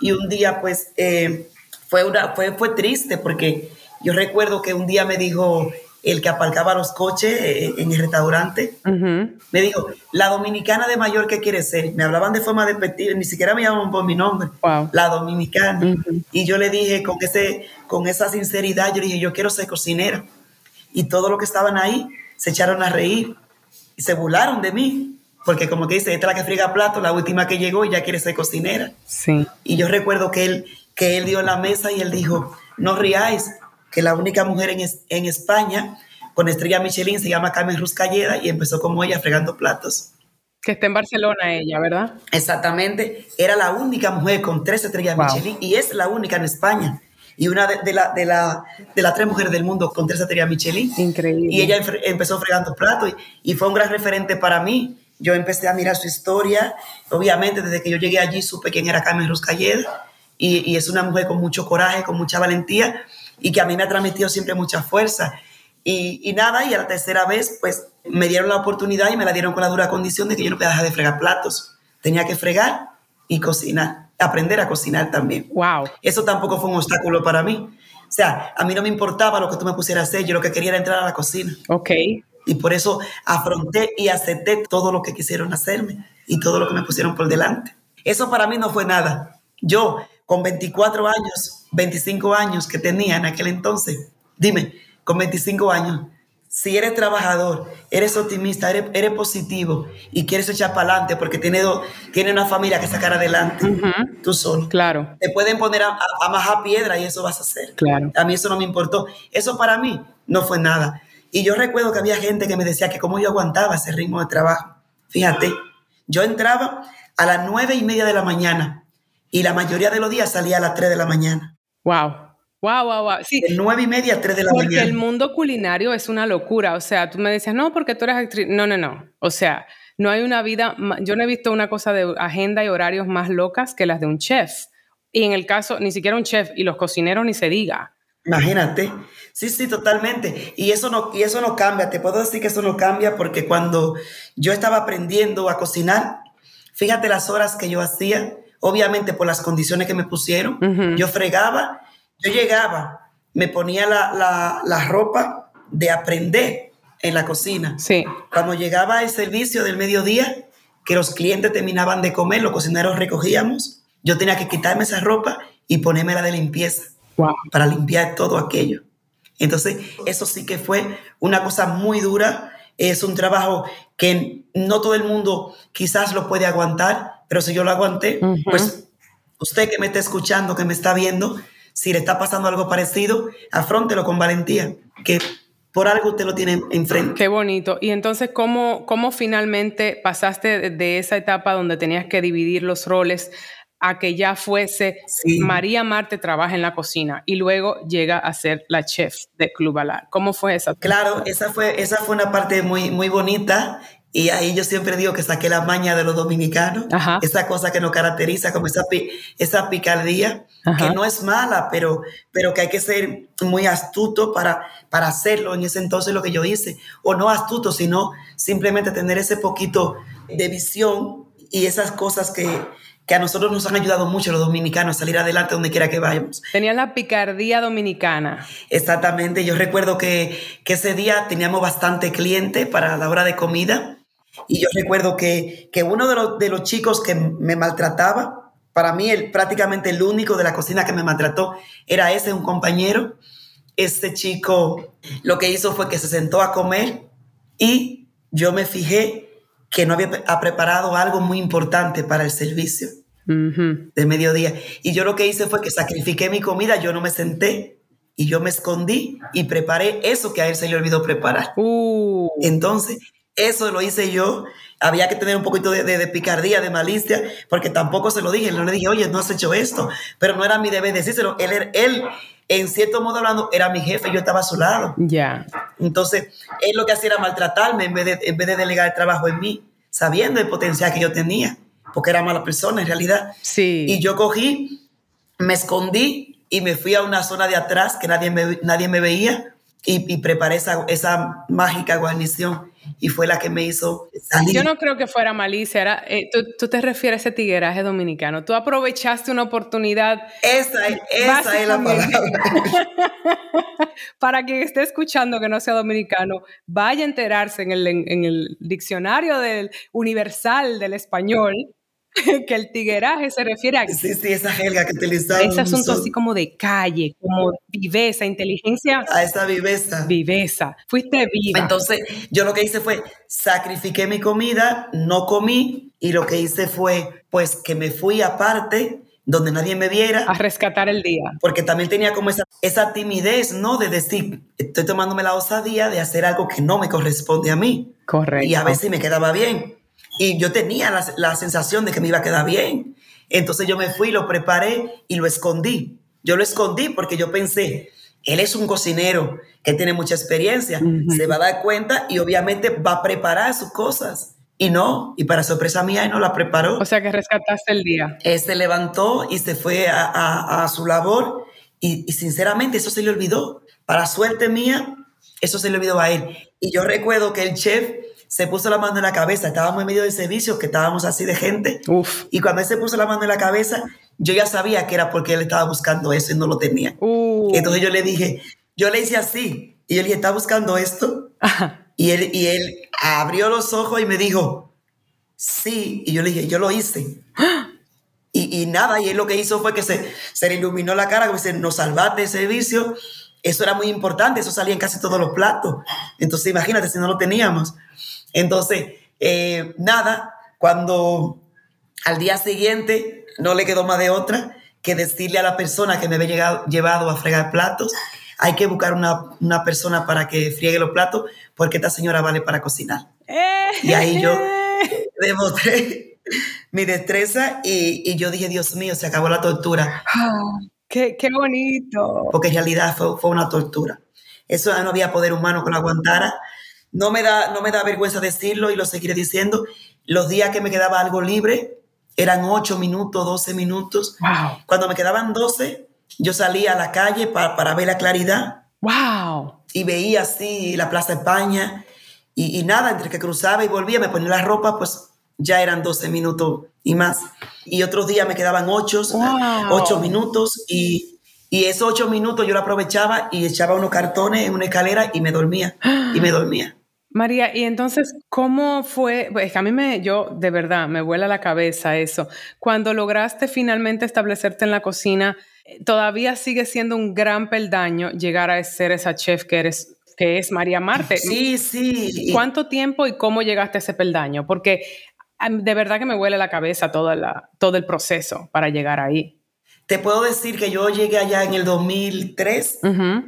[SPEAKER 2] y un día pues eh, fue, una, fue, fue triste porque yo recuerdo que un día me dijo el que aparcaba los coches eh, en el restaurante, me dijo, la dominicana de mayor que quiere ser. Me hablaban de forma despectiva, ni siquiera me llamaban por mi nombre, la dominicana. Y yo le dije con, ese, con esa sinceridad, yo le dije, yo quiero ser cocinera. Y todos los que estaban ahí se echaron a reír y se burlaron de mí. Porque como que dice, esta es la que friega plato, la última que llegó y ya quiere ser cocinera.
[SPEAKER 1] Sí.
[SPEAKER 2] Y yo recuerdo que él, que él dio la mesa y él dijo, no riáis, que la única mujer en, en España con estrella Michelin se llama Carmen Ruscalleda y empezó como ella fregando platos.
[SPEAKER 1] Que está en Barcelona ella, ¿verdad?
[SPEAKER 2] Exactamente. Era la única mujer con tres estrellas Michelin y es la única en España. Y una de, la, de, la, de las tres mujeres del mundo con tres estrellas Michelin.
[SPEAKER 1] Increíble.
[SPEAKER 2] Y ella empezó fregando platos y, y fue un gran referente para mí. Yo empecé a mirar su historia. Obviamente, desde que yo llegué allí supe quién era Carmen Ruscalleda. Y, y es una mujer con mucho coraje, con mucha valentía y que a mí me ha transmitido siempre mucha fuerza. Y, y, nada, y a la tercera vez, pues me dieron la oportunidad y me la dieron con la dura condición de que yo no podía dejar de fregar platos. Tenía que fregar y cocinar, aprender a cocinar también.
[SPEAKER 1] Wow.
[SPEAKER 2] Eso tampoco fue un obstáculo para mí. O sea, a mí no me importaba lo que tú me pusieras a hacer, yo lo que quería era entrar a la cocina.
[SPEAKER 1] Ok.
[SPEAKER 2] Y por eso afronté y acepté todo lo que quisieron hacerme y todo lo que me pusieron por delante. Eso para mí no fue nada. Yo, con 24 años, 25 años que tenía en aquel entonces, dime, con 25 años, si eres trabajador, eres optimista, eres, positivo y quieres echar para adelante porque tiene, tiene una familia que sacar adelante, tú solo.
[SPEAKER 1] Claro.
[SPEAKER 2] Te pueden poner a, a, majar piedra y eso vas a hacer.
[SPEAKER 1] Claro.
[SPEAKER 2] A mí eso no me importó. Eso para mí no fue nada. Y yo recuerdo que había gente que me decía que cómo yo aguantaba ese ritmo de trabajo. Fíjate, yo entraba a las nueve y media de la mañana y la mayoría de los días salía a las 3 de la mañana.
[SPEAKER 1] Wow. Wow, wow, wow. Sí.
[SPEAKER 2] De 9 y media a 3 de la
[SPEAKER 1] porque
[SPEAKER 2] mañana.
[SPEAKER 1] Porque el mundo culinario es una locura. O sea, tú me decías, no, porque tú eres actriz. No, no, no. O sea, no hay una vida. Yo no he visto una cosa de agenda y horarios más locas que las de un chef. Y en el caso, ni siquiera un chef y los cocineros ni se diga.
[SPEAKER 2] Imagínate. Sí, sí, totalmente. Y eso no, y eso no cambia. Te puedo decir que eso no cambia porque cuando yo estaba aprendiendo a cocinar, fíjate las horas que yo hacía obviamente por las condiciones que me pusieron. Yo fregaba, yo llegaba, me ponía la, la, ropa de aprender en la cocina.
[SPEAKER 1] Sí.
[SPEAKER 2] Cuando llegaba el servicio del mediodía, que los clientes terminaban de comer, los cocineros recogíamos, yo tenía que quitarme esa ropa y ponerme la de limpieza para limpiar todo aquello. Entonces, eso sí que fue una cosa muy dura. Es un trabajo que no todo el mundo quizás lo puede aguantar, pero si yo lo aguanté, pues usted que me está escuchando, que me está viendo, si le está pasando algo parecido, afrontelo con valentía, que por algo usted lo tiene enfrente.
[SPEAKER 1] Qué bonito. Y entonces, ¿cómo, cómo finalmente pasaste de esa etapa donde tenías que dividir los roles a que ya fuese María Marte trabaja en la cocina y luego llega a ser la chef de Club Alar? ¿Cómo fue esa?
[SPEAKER 2] Claro, esa fue, esa fue una parte muy, muy bonita y ahí yo siempre digo que saqué la maña de los dominicanos, esa cosa que nos caracteriza como esa, esa picardía, que no es mala, pero, pero que hay que ser muy astuto para, para hacerlo. En ese entonces lo que yo hice, o no astuto, sino simplemente tener ese poquito de visión y esas cosas que, que a nosotros nos han ayudado mucho los dominicanos a salir adelante donde quiera que vayamos.
[SPEAKER 1] Tenía la picardía dominicana.
[SPEAKER 2] Exactamente, yo recuerdo que, que ese día teníamos bastante cliente para la hora de comida y yo recuerdo que, que uno de los, de los, chicos que me maltrataba, para mí el, prácticamente el único de la cocina que me maltrató era ese, un compañero. Este chico lo que hizo fue que se sentó a comer y yo me fijé que no había preparado algo muy importante para el servicio de mediodía. Y yo lo que hice fue que sacrifiqué mi comida, yo no me senté y yo me escondí y preparé eso que a él se le olvidó preparar.
[SPEAKER 1] Uh.
[SPEAKER 2] Entonces, eso lo hice yo. Había que tener un poquito de, picardía, de malicia, porque tampoco se lo dije. No le dije, oye, no has hecho esto. Pero no era mi deber decírselo. Él, él en cierto modo hablando, era mi jefe, yo estaba a su lado.
[SPEAKER 1] Ya.
[SPEAKER 2] Entonces, él lo que hacía era maltratarme en vez, de, en vez de delegar el trabajo en mí, sabiendo el potencial que yo tenía, porque era mala persona en realidad.
[SPEAKER 1] Sí.
[SPEAKER 2] Y yo cogí me escondí y me fui a una zona de atrás que nadie me, nadie me veía y, preparé esa, esa mágica guarnición y fue la que me hizo salir.
[SPEAKER 1] Yo no creo que fuera malicia, era, eh, tú, te refieres a ese tigueraje dominicano. Tú aprovechaste una oportunidad.
[SPEAKER 2] Esa, esa es la palabra.
[SPEAKER 1] Para quien esté escuchando que no sea dominicano, vaya a enterarse en el, en el diccionario del universal del español que el tigueraje se refiere a...
[SPEAKER 2] Sí, sí, esa jerga que utilizaba.
[SPEAKER 1] Ese asunto así como de calle, como viveza, inteligencia.
[SPEAKER 2] A esa viveza.
[SPEAKER 1] Viveza. Fuiste viva.
[SPEAKER 2] Entonces, yo lo que hice fue, sacrifiqué mi comida, no comí, y lo que hice fue, pues, que me fui aparte donde nadie me viera.
[SPEAKER 1] A rescatar el día.
[SPEAKER 2] Porque también tenía como esa, esa timidez, ¿no? De decir, estoy tomándome la osadía de hacer algo que no me corresponde a mí.
[SPEAKER 1] Correcto.
[SPEAKER 2] Y a ver si me quedaba bien. Y yo tenía la, sensación de que me iba a quedar bien. Entonces yo me fui, lo preparé y lo escondí. Yo lo escondí porque yo pensé, él es un cocinero que tiene mucha experiencia, se va a dar cuenta y obviamente va a preparar sus cosas. Y no, y para sorpresa mía, él no la preparó.
[SPEAKER 1] O sea que rescataste el día.
[SPEAKER 2] Él se levantó y se fue a, su labor y, y, sinceramente eso se le olvidó. Para suerte mía, eso se le olvidó a él. Y yo recuerdo que el chef se puso la mano en la cabeza. Estábamos en medio de servicio, que estábamos así de gente. Y cuando él se puso la mano en la cabeza, yo ya sabía que era porque él estaba buscando eso y no lo tenía.
[SPEAKER 1] Uh.
[SPEAKER 2] Entonces yo le dije, yo le hice así. Y yo le dije, ¿está buscando esto? Y él, y él abrió los ojos y me dijo, sí. Y yo le dije, yo lo hice. y, y, nada, y él lo que hizo fue que se, se le iluminó la cara, como dice, nos salvaste de servicio. Eso era muy importante, eso salía en casi todos los platos. Entonces imagínate si no lo teníamos. Entonces, eh, nada, cuando al día siguiente no le quedó más de otra que decirle a la persona que me había llegado, llevado a fregar platos, hay que buscar una, persona para que friegue los platos porque esta señora vale para cocinar. Y ahí yo demostré mi destreza y, yo dije, Dios mío, se acabó la tortura.
[SPEAKER 1] Ah, qué, bonito!
[SPEAKER 2] Porque en realidad fue, fue una tortura. Eso no había poder humano que lo aguantara. No me, da, no me da vergüenza decirlo y lo seguiré diciendo. Los días que me quedaba algo libre eran 8 minutos, 12 minutos. Cuando me quedaban 12, yo salía a la calle para, para ver la claridad.
[SPEAKER 1] ¡Wow!
[SPEAKER 2] Y veía así la Plaza España. Y, y, nada, entre que cruzaba y volvía, me ponía la ropa, pues ya eran 12 minutos y más. Y otros días me quedaban 8, 8 minutos y y esos ocho minutos yo lo aprovechaba y echaba unos cartones en una escalera y me dormía. Y me dormía.
[SPEAKER 1] María, y entonces, ¿cómo fue? Pues a mí me, yo de verdad, me vuela la cabeza eso. Cuando lograste finalmente establecerte en la cocina, todavía sigue siendo un gran peldaño llegar a ser esa chef que eres, que es María Marte.
[SPEAKER 2] Sí, sí.
[SPEAKER 1] ¿Cuánto tiempo y cómo llegaste a ese peldaño? Porque de verdad que me huele la cabeza toda la, todo el proceso para llegar ahí.
[SPEAKER 2] Te puedo decir que yo llegué allá en el 2003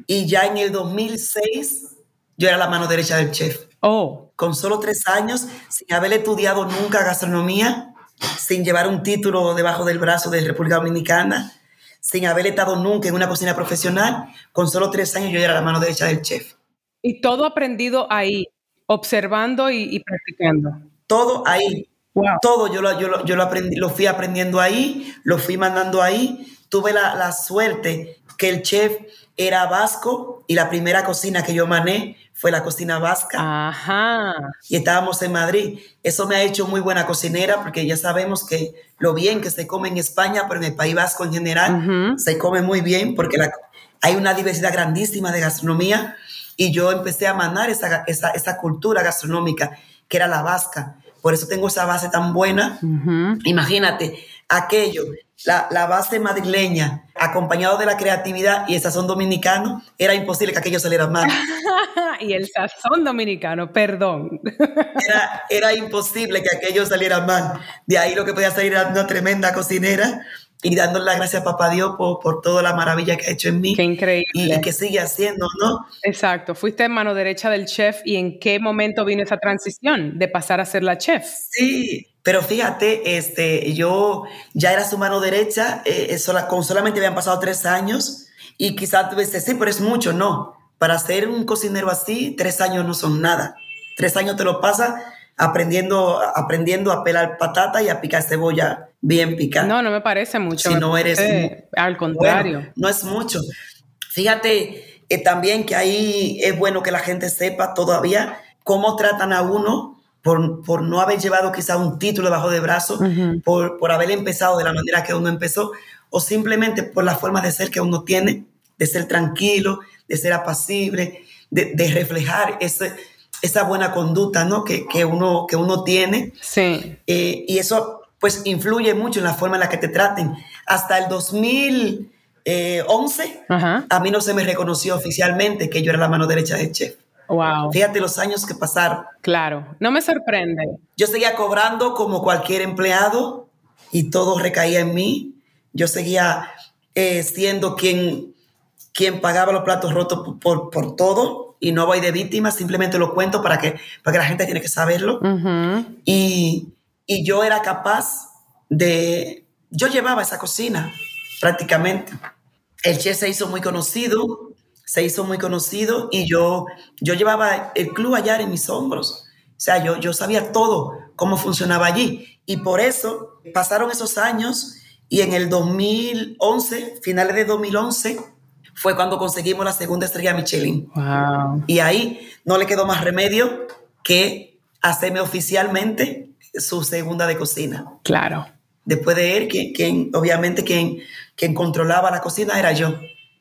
[SPEAKER 2] y ya en el 2006 yo era la mano derecha del chef.
[SPEAKER 1] Oh.
[SPEAKER 2] Con solo tres años, sin haber estudiado nunca gastronomía, sin llevar un título debajo del brazo de República Dominicana, sin haber estado nunca en una cocina profesional, con solo tres años yo era la mano derecha del chef.
[SPEAKER 1] Y todo aprendido ahí, observando y, y practicando.
[SPEAKER 2] Todo ahí. Todo yo, lo, yo, yo lo, aprendí, lo fui aprendiendo ahí, lo fui mandando ahí. Tuve la, la, suerte que el chef era vasco y la primera cocina que yo mané fue la cocina vasca.
[SPEAKER 1] Ajá.
[SPEAKER 2] Y estábamos en Madrid. Eso me ha hecho muy buena cocinera porque ya sabemos que lo bien que se come en España, pero en el País Vasco en general, se come muy bien porque la, hay una diversidad grandísima de gastronomía. Y yo empecé a manar esa, esa, esa cultura gastronómica que era la vasca por eso tengo esa base tan buena. Imagínate, aquello, la, la, base madrileña, acompañado de la creatividad y el sazón dominicano, era imposible que aquello saliera mal.
[SPEAKER 1] y el sazón dominicano, perdón.
[SPEAKER 2] era, era imposible que aquello saliera mal. De ahí lo que podía salir era una tremenda cocinera y dándole las gracias a Papá Dios por, por, toda la maravilla que ha hecho en mí.
[SPEAKER 1] Qué increíble.
[SPEAKER 2] Y, que sigue haciendo, ¿no?
[SPEAKER 1] Exacto. Fuiste mano derecha del chef y en qué momento vino esa transición de pasar a ser la chef.
[SPEAKER 2] Sí, pero fíjate, este, yo ya era su mano derecha, eh, sola, con solamente habían pasado tres años y quizás tú dices, sí, pero es mucho, no. Para ser un cocinero así, tres años no son nada. Tres años te lo pasa aprendiendo, aprendiendo a pelar patata y a picar cebolla bien picada.
[SPEAKER 1] No, no me parece mucho.
[SPEAKER 2] Si no eres...
[SPEAKER 1] al contrario.
[SPEAKER 2] no es mucho. Fíjate eh, también que ahí es bueno que la gente sepa todavía cómo tratan a uno por, por, no haber llevado quizá un título debajo de brazo, por, por, haber empezado de la manera que uno empezó, o simplemente por la forma de ser que uno tiene, de ser tranquilo, de ser apacible, de, de reflejar ese, esa buena conducta ¿no? que, que, uno, que uno tiene.
[SPEAKER 1] Sí.
[SPEAKER 2] Eh, y eso pues influye mucho en la forma en la que te traten. Hasta el 2011, eh, a mí no se me reconoció oficialmente que yo era la mano derecha del chef.
[SPEAKER 1] Wow.
[SPEAKER 2] Fíjate los años que pasaron.
[SPEAKER 1] Claro, no me sorprende.
[SPEAKER 2] Yo seguía cobrando como cualquier empleado y todo recaía en mí. Yo seguía eh, siendo quien, quien pagaba los platos rotos por, por, todo y no voy de víctima, simplemente lo cuento para que, para que la gente tiene que saberlo. y, y yo era capaz de... Yo llevaba esa cocina prácticamente. El chef se hizo muy conocido se hizo muy conocido y yo, yo llevaba el club allá en mis hombros. O sea, yo, yo sabía todo, cómo funcionaba allí. Y por eso pasaron esos años y en el 2011, finales de 2011, fue cuando conseguimos la segunda estrella Michelin. Y ahí no le quedó más remedio que hacerme oficialmente su segunda de cocina.
[SPEAKER 1] Claro.
[SPEAKER 2] Después de él, quien, obviamente quien, quien controlaba la cocina era yo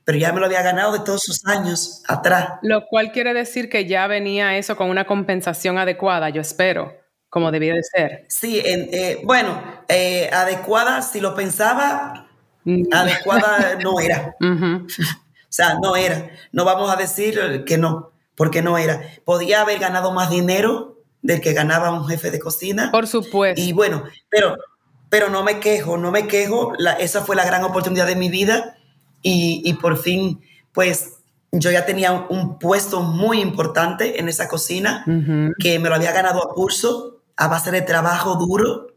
[SPEAKER 2] pero ya me lo había ganado de todos sus años atrás.
[SPEAKER 1] Lo cual quiere decir que ya venía eso con una compensación adecuada, yo espero, como debía de ser.
[SPEAKER 2] Sí, eh, bueno, eh, adecuada, si lo pensaba, mm. adecuada no era. o sea, no era. No vamos a decir que no, porque no era. Podía haber ganado más dinero del que ganaba un jefe de cocina.
[SPEAKER 1] Por supuesto.
[SPEAKER 2] Y bueno, pero, pero no me quejo, no me quejo. esa fue la gran oportunidad de mi vida y, por fin, pues yo ya tenía un puesto muy importante en esa cocina, que me lo había ganado a curso, a base de trabajo duro,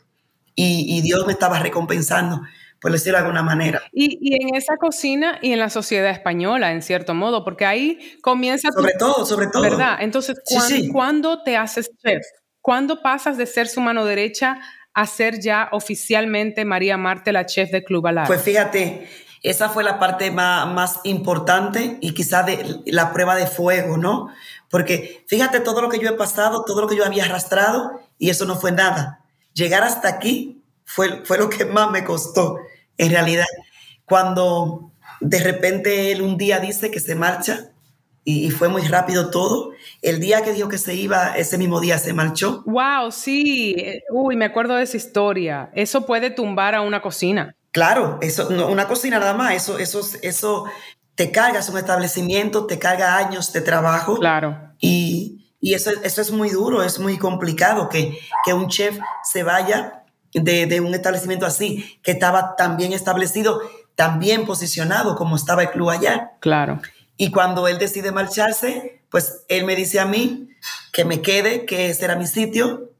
[SPEAKER 2] y, Dios me estaba recompensando, por decirlo de alguna manera.
[SPEAKER 1] Y, en esa cocina y en la sociedad española, en cierto modo, porque ahí comienza...
[SPEAKER 2] Sobre todo, sobre todo.
[SPEAKER 1] ¿Verdad? Entonces, ¿cuándo, te haces chef? ¿Cuándo pasas de ser su mano derecha a ser ya oficialmente María Marte, la chef de Club Alar?
[SPEAKER 2] Pues fíjate, esa fue la parte más, importante y quizá la prueba de fuego, ¿no? Porque fíjate todo lo que yo he pasado, todo lo que yo había arrastrado y eso no fue nada. Llegar hasta aquí fue, fue lo que más me costó, en realidad. Cuando de repente él un día dice que se marcha y, fue muy rápido todo. El día que dijo que se iba, ese mismo día se marchó.
[SPEAKER 1] Wow, sí. Uy, me acuerdo de esa historia. Eso puede tumbar a una cocina.
[SPEAKER 2] Claro, eso, una cocina nada más, eso, eso, eso te cargas un establecimiento, te carga años de trabajo.
[SPEAKER 1] Claro.
[SPEAKER 2] Y, y eso, eso es muy duro, es muy complicado que, que un chef se vaya de, de, un establecimiento así, que estaba tan bien establecido, tan bien posicionado como estaba el club allá.
[SPEAKER 1] Claro.
[SPEAKER 2] Y cuando él decide marcharse, pues él me dice a mí que me quede, que ese era mi sitio,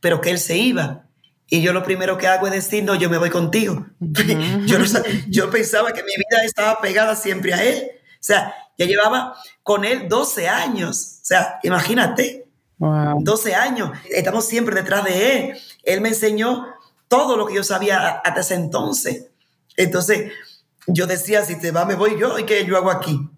[SPEAKER 2] pero que él se iba. Y yo lo primero que hago es decir, no, yo me voy contigo. yo, yo pensaba que mi vida estaba pegada siempre a él. O sea, ya llevaba con él 12 años. O sea, imagínate. 12 años. Estamos siempre detrás de él. Él me enseñó todo lo que yo sabía hasta ese entonces. Entonces, yo decía, si te va, me voy yo. ¿Y qué yo hago aquí?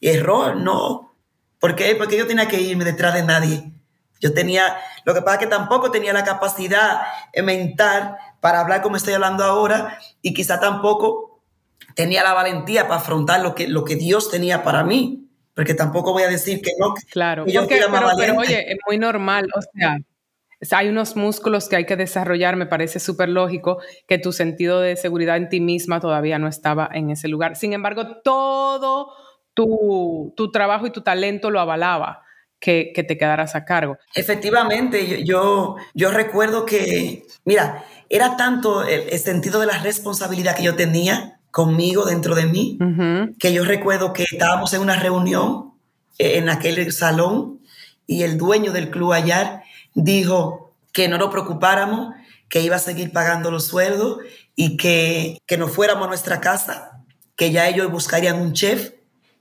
[SPEAKER 2] Error, no. ¿Por qué? Porque yo tenía que irme detrás de nadie. Yo tenía, lo que pasa es que tampoco tenía la capacidad mental para hablar como estoy hablando ahora y quizá tampoco tenía la valentía para afrontar lo que, lo que Dios tenía para mí, porque tampoco voy a decir que no.
[SPEAKER 1] Claro, yo pero, pero, oye, es muy normal, o sea, hay unos músculos que hay que desarrollar, me parece súper lógico que tu sentido de seguridad en ti misma todavía no estaba en ese lugar. Sin embargo, todo tu, tu trabajo y tu talento lo avalaba que, te quedaras a cargo.
[SPEAKER 2] Efectivamente, yo, yo recuerdo que, mira, era tanto el, sentido de la responsabilidad que yo tenía conmigo dentro de mí, que yo recuerdo que estábamos en una reunión eh, en aquel salón y el dueño del club allá dijo que no nos preocupáramos, que iba a seguir pagando los sueldos y que, que nos fuéramos a nuestra casa, que ya ellos buscarían un chef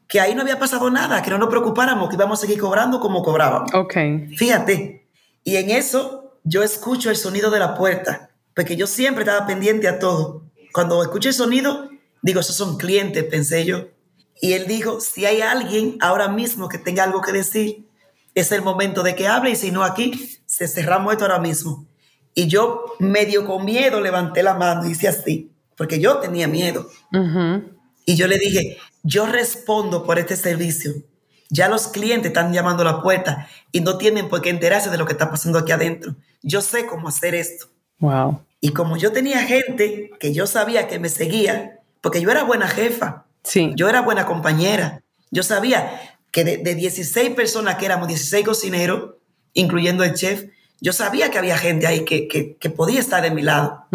[SPEAKER 2] que ahí no había pasado nada, que no nos preocupáramos, que íbamos a seguir cobrando como cobrábamos.
[SPEAKER 1] Ok.
[SPEAKER 2] Fíjate. Y en eso, yo escucho el sonido de la puerta, porque yo siempre estaba pendiente a todo. Cuando escucho el sonido, digo, esos son clientes, pensé yo. Y él dijo, si hay alguien ahora mismo que tenga algo que decir, es el momento de que hable y si no aquí, se cerramos esto ahora mismo. Y yo medio con miedo levanté la mano y hice así, porque yo tenía miedo. Y yo le dije, yo respondo por este servicio. Ya los clientes están llamando a la puerta y no tienen por qué enterarse de lo que está pasando aquí adentro. Yo sé cómo hacer esto.
[SPEAKER 1] Wow.
[SPEAKER 2] Y como yo tenía gente que yo sabía que me seguía, porque yo era buena jefa,
[SPEAKER 1] sí.
[SPEAKER 2] yo era buena compañera, yo sabía que de, 16 personas que éramos, 16 cocineros, incluyendo el chef, yo sabía que había gente ahí que, que, podía estar de mi lado.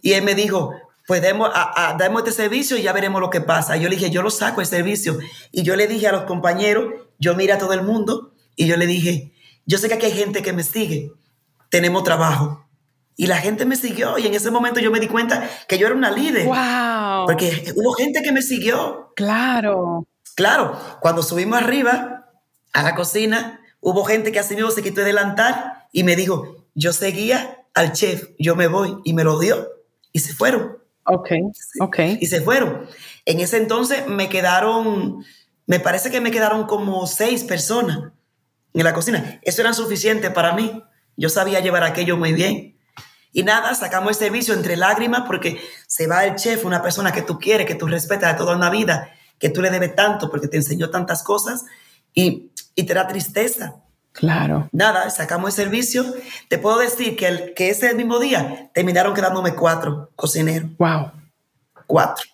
[SPEAKER 2] Y él me dijo, pues demos, a, este servicio y ya veremos lo que pasa. yo le dije, yo lo saco el servicio. Y yo le dije a los compañeros, yo mira a todo el mundo, y yo le dije, yo sé que aquí hay gente que me sigue, tenemos trabajo. Y la gente me siguió y en ese momento yo me di cuenta que yo era una líder.
[SPEAKER 1] ¡Wow!
[SPEAKER 2] Porque hubo gente que me siguió.
[SPEAKER 1] Claro.
[SPEAKER 2] Claro, cuando subimos arriba a la cocina, hubo gente que así mismo se quitó el delantal y me dijo, yo seguía al chef, yo me voy y me lo dio. Y se fueron.
[SPEAKER 1] Ok, ok.
[SPEAKER 2] Y se fueron. En ese entonces me quedaron, me parece que me quedaron como seis personas en la cocina. Eso era suficiente para mí. Yo sabía llevar aquello muy bien. Y nada, sacamos el servicio entre lágrimas porque se va el chef, una persona que tú quieres, que tú respetas de toda una vida, que tú le debes tanto porque te enseñó tantas cosas y, y te da tristeza.
[SPEAKER 1] Claro.
[SPEAKER 2] Nada, sacamos el servicio. Te puedo decir que, el, que ese mismo día terminaron quedándome cuatro cocineros.
[SPEAKER 1] Wow.
[SPEAKER 2] Cuatro.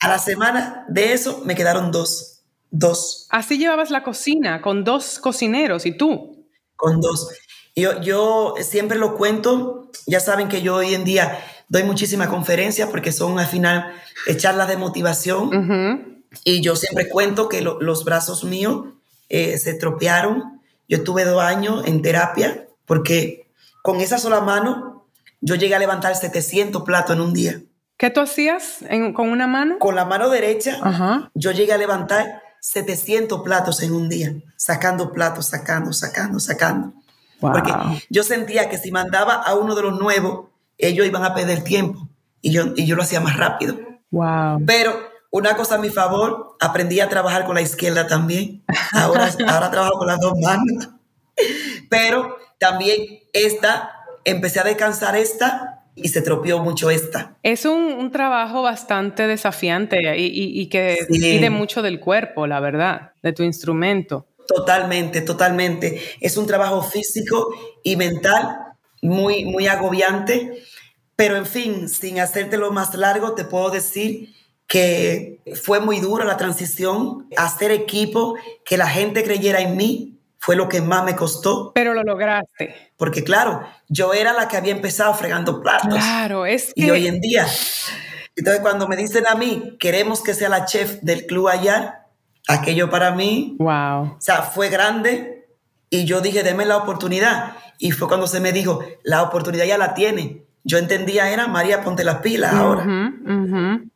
[SPEAKER 2] A la semana de eso me quedaron dos. Dos.
[SPEAKER 1] Así llevabas la cocina con dos cocineros y tú.
[SPEAKER 2] Con dos. Yo, yo siempre lo cuento, ya saben que yo hoy en día doy muchísimas conferencias porque son al final charlas de motivación y yo siempre cuento que los brazos míos eh, se tropearon. Yo tuve dos años en terapia porque con esa sola mano yo llegué a levantar 700 platos en un día.
[SPEAKER 1] ¿Qué tú hacías con una mano?
[SPEAKER 2] Con la mano derecha yo llegué a levantar 700 platos en un día, sacando platos, sacando, sacando, sacando. Porque yo sentía que si mandaba a uno de los nuevos, ellos iban a perder tiempo y yo, y yo lo hacía más rápido.
[SPEAKER 1] Wow.
[SPEAKER 2] Pero una cosa a mi favor, aprendí a trabajar con la izquierda también. Ahora, ahora trabajo con las dos manos. Pero también esta, empecé a descansar esta y se tropeó mucho esta.
[SPEAKER 1] Es un, trabajo bastante desafiante y, y, que pide mucho del cuerpo, la verdad, de tu instrumento.
[SPEAKER 2] Totalmente, totalmente. Es un trabajo físico y mental muy, muy agobiante, pero en fin, sin hacértelo más largo, te puedo decir que fue muy dura la transición, hacer equipo, que la gente creyera en mí, fue lo que más me costó.
[SPEAKER 1] Pero lo lograste.
[SPEAKER 2] Porque claro, yo era la que había empezado fregando platos.
[SPEAKER 1] Claro, es
[SPEAKER 2] que... Y hoy en día, entonces cuando me dicen a mí, queremos que sea la chef del club allá, aquello para mí,
[SPEAKER 1] wow.
[SPEAKER 2] o sea, fue grande y yo dije, deme la oportunidad. Y fue cuando se me dijo, la oportunidad ya la tiene. Yo entendía, era María, ponte las pilas ahora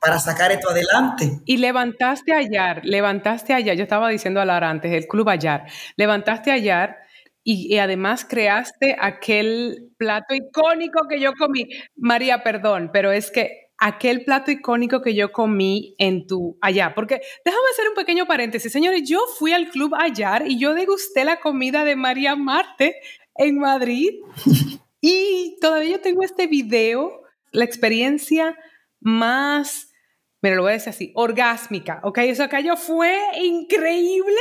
[SPEAKER 2] para sacar esto adelante.
[SPEAKER 1] Y levantaste ayer, levantaste ayer, yo estaba diciendo a Lara antes, el Club Ayar, levantaste ayer y, y, además creaste aquel plato icónico que yo comí. María, perdón, pero es que aquel plato icónico que yo comí en tu allá. Porque déjame hacer un pequeño paréntesis, señores. Yo fui al Club Ayar y yo degusté la comida de María Marte en Madrid. y todavía yo tengo este video, la experiencia más, me lo voy a decir así, orgásmica, ¿ok? Eso yo fue increíble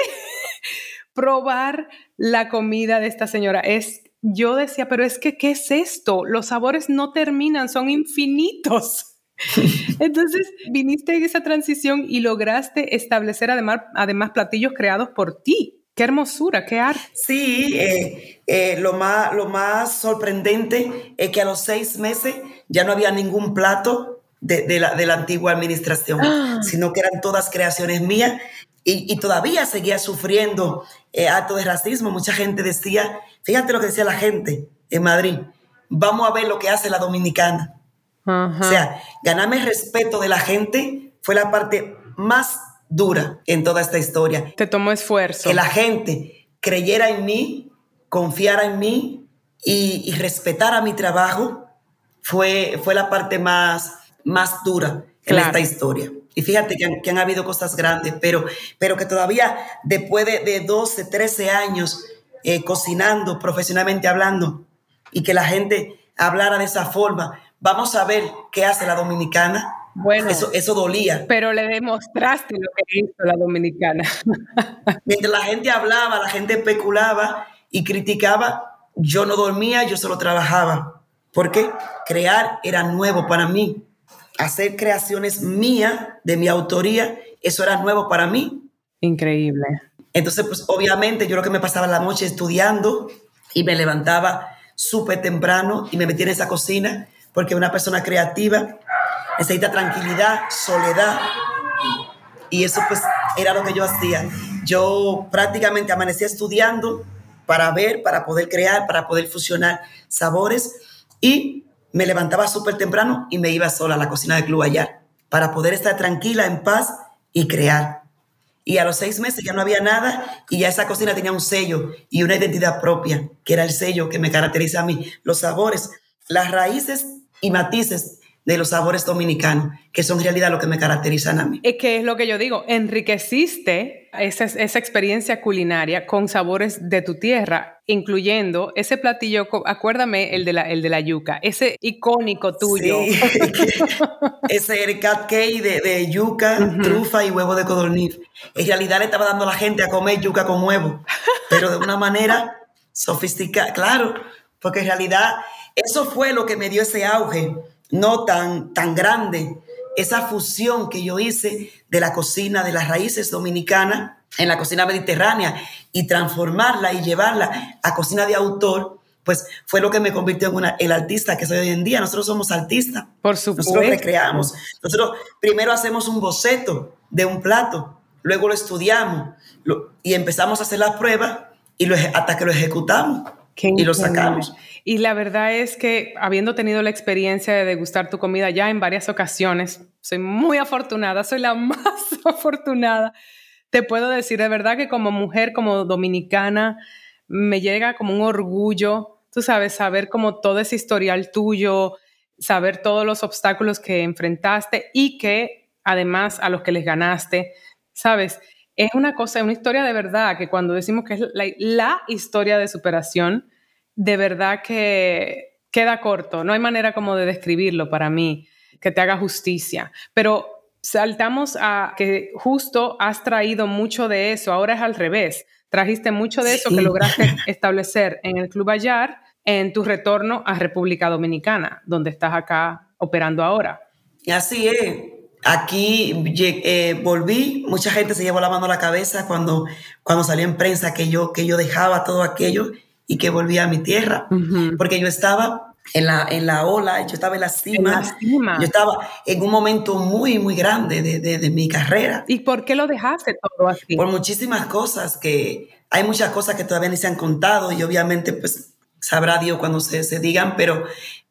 [SPEAKER 1] probar la comida de esta señora. Es, yo decía, pero es que, ¿qué es esto? Los sabores no terminan, son infinitos. Entonces, viniste en esa transición y lograste establecer además, además platillos creados por ti. Qué hermosura, qué arte.
[SPEAKER 2] Sí, eh, eh, lo, más, lo más sorprendente es que a los seis meses ya no había ningún plato de, la, de la, antigua administración, ah. sino que eran todas creaciones mías y, todavía seguía sufriendo eh, actos de racismo. Mucha gente decía, fíjate lo que decía la gente en Madrid, vamos a ver lo que hace la dominicana. O sea, ganarme el respeto de la gente fue la parte más dura en toda esta historia.
[SPEAKER 1] Te tomó esfuerzo.
[SPEAKER 2] Que la gente creyera en mí, confiara en mí y, respetar a mi trabajo fue, fue la parte más, más dura en esta historia. Y fíjate que han, habido cosas grandes, pero, pero que todavía después de, 12, 13 años eh, cocinando, profesionalmente hablando, y que la gente hablara de esa forma, vamos a ver qué hace la dominicana. Bueno, eso, eso dolía.
[SPEAKER 1] Pero le demostraste lo que hizo la dominicana.
[SPEAKER 2] Mientras la gente hablaba, la gente especulaba y criticaba, yo no dormía, yo solo trabajaba. Porque crear era nuevo para mí. Hacer creaciones mías, de mi autoría, eso era nuevo para mí.
[SPEAKER 1] Increíble.
[SPEAKER 2] Entonces, pues obviamente yo lo que me pasaba la noche estudiando y me levantaba súper temprano y me metía en esa cocina porque una persona creativa necesita tranquilidad, soledad. Y eso pues era lo que yo hacía. Yo prácticamente amanecía estudiando para ver, para poder crear, para poder fusionar sabores y me levantaba súper temprano y me iba sola a la cocina del Club Ayar para poder estar tranquila, en paz y crear. Y a los seis meses ya no había nada y ya esa cocina tenía un sello y una identidad propia, que era el sello que me caracteriza a mí. Los sabores, las raíces y matices de los sabores dominicanos, que son en realidad lo que me caracterizan a mí.
[SPEAKER 1] Es que es lo que yo digo, enriqueciste esa, esa experiencia culinaria con sabores de tu tierra, incluyendo ese platillo, acuérdame el de la, el de la yuca, ese icónico tuyo. Sí,
[SPEAKER 2] ese el cat cake de, de yuca, trufa y huevo de codorniz. En realidad le estaba dando a la gente a comer yuca con huevo, pero de una manera sofisticada, claro, porque en realidad eso fue lo que me dio ese auge no tan, tan grande, esa fusión que yo hice de la cocina de las raíces dominicanas en la cocina mediterránea y transformarla y llevarla a cocina de autor, pues fue lo que me convirtió en una, el artista que soy hoy en día. Nosotros somos artistas.
[SPEAKER 1] Por supuesto.
[SPEAKER 2] Nosotros recreamos. Nosotros primero hacemos un boceto de un plato, luego lo estudiamos y empezamos a hacer las pruebas y lo, hasta que lo ejecutamos y lo sacamos.
[SPEAKER 1] Y la verdad es que habiendo tenido la experiencia de degustar tu comida ya en varias ocasiones, soy muy afortunada, soy la más afortunada. Te puedo decir de verdad que como mujer, como dominicana, me llega como un orgullo, tú sabes, saber como todo ese historial tuyo, saber todos los obstáculos que enfrentaste y que además a los que les ganaste, sabes, es una cosa, una historia de verdad que cuando decimos que es la, historia de superación, de verdad que queda corto. No hay manera como de describirlo para mí, que te haga justicia. Pero saltamos a que justo has traído mucho de eso, ahora es al revés. Trajiste mucho de eso que lograste establecer en el Club Ayar en tu retorno a República Dominicana, donde estás acá operando ahora.
[SPEAKER 2] Y así es. Aquí eh, volví, mucha gente se llevó la mano a la cabeza cuando, cuando salió en prensa que yo, que yo dejaba todo aquello y que volvía a mi tierra, porque yo estaba en la, en la ola, yo estaba en la, cima, yo estaba en un momento muy, muy grande de, de, mi carrera.
[SPEAKER 1] ¿Y por qué lo dejaste todo así?
[SPEAKER 2] Por muchísimas cosas, que hay muchas cosas que todavía ni se han contado y obviamente pues sabrá Dios cuando se, se digan, pero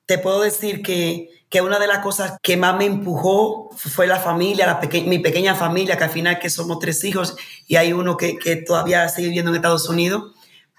[SPEAKER 2] te puedo decir que que una de las cosas que más me empujó fue la familia, la mi pequeña familia, que al final que somos tres hijos y hay uno que, que todavía sigue viviendo en Estados Unidos,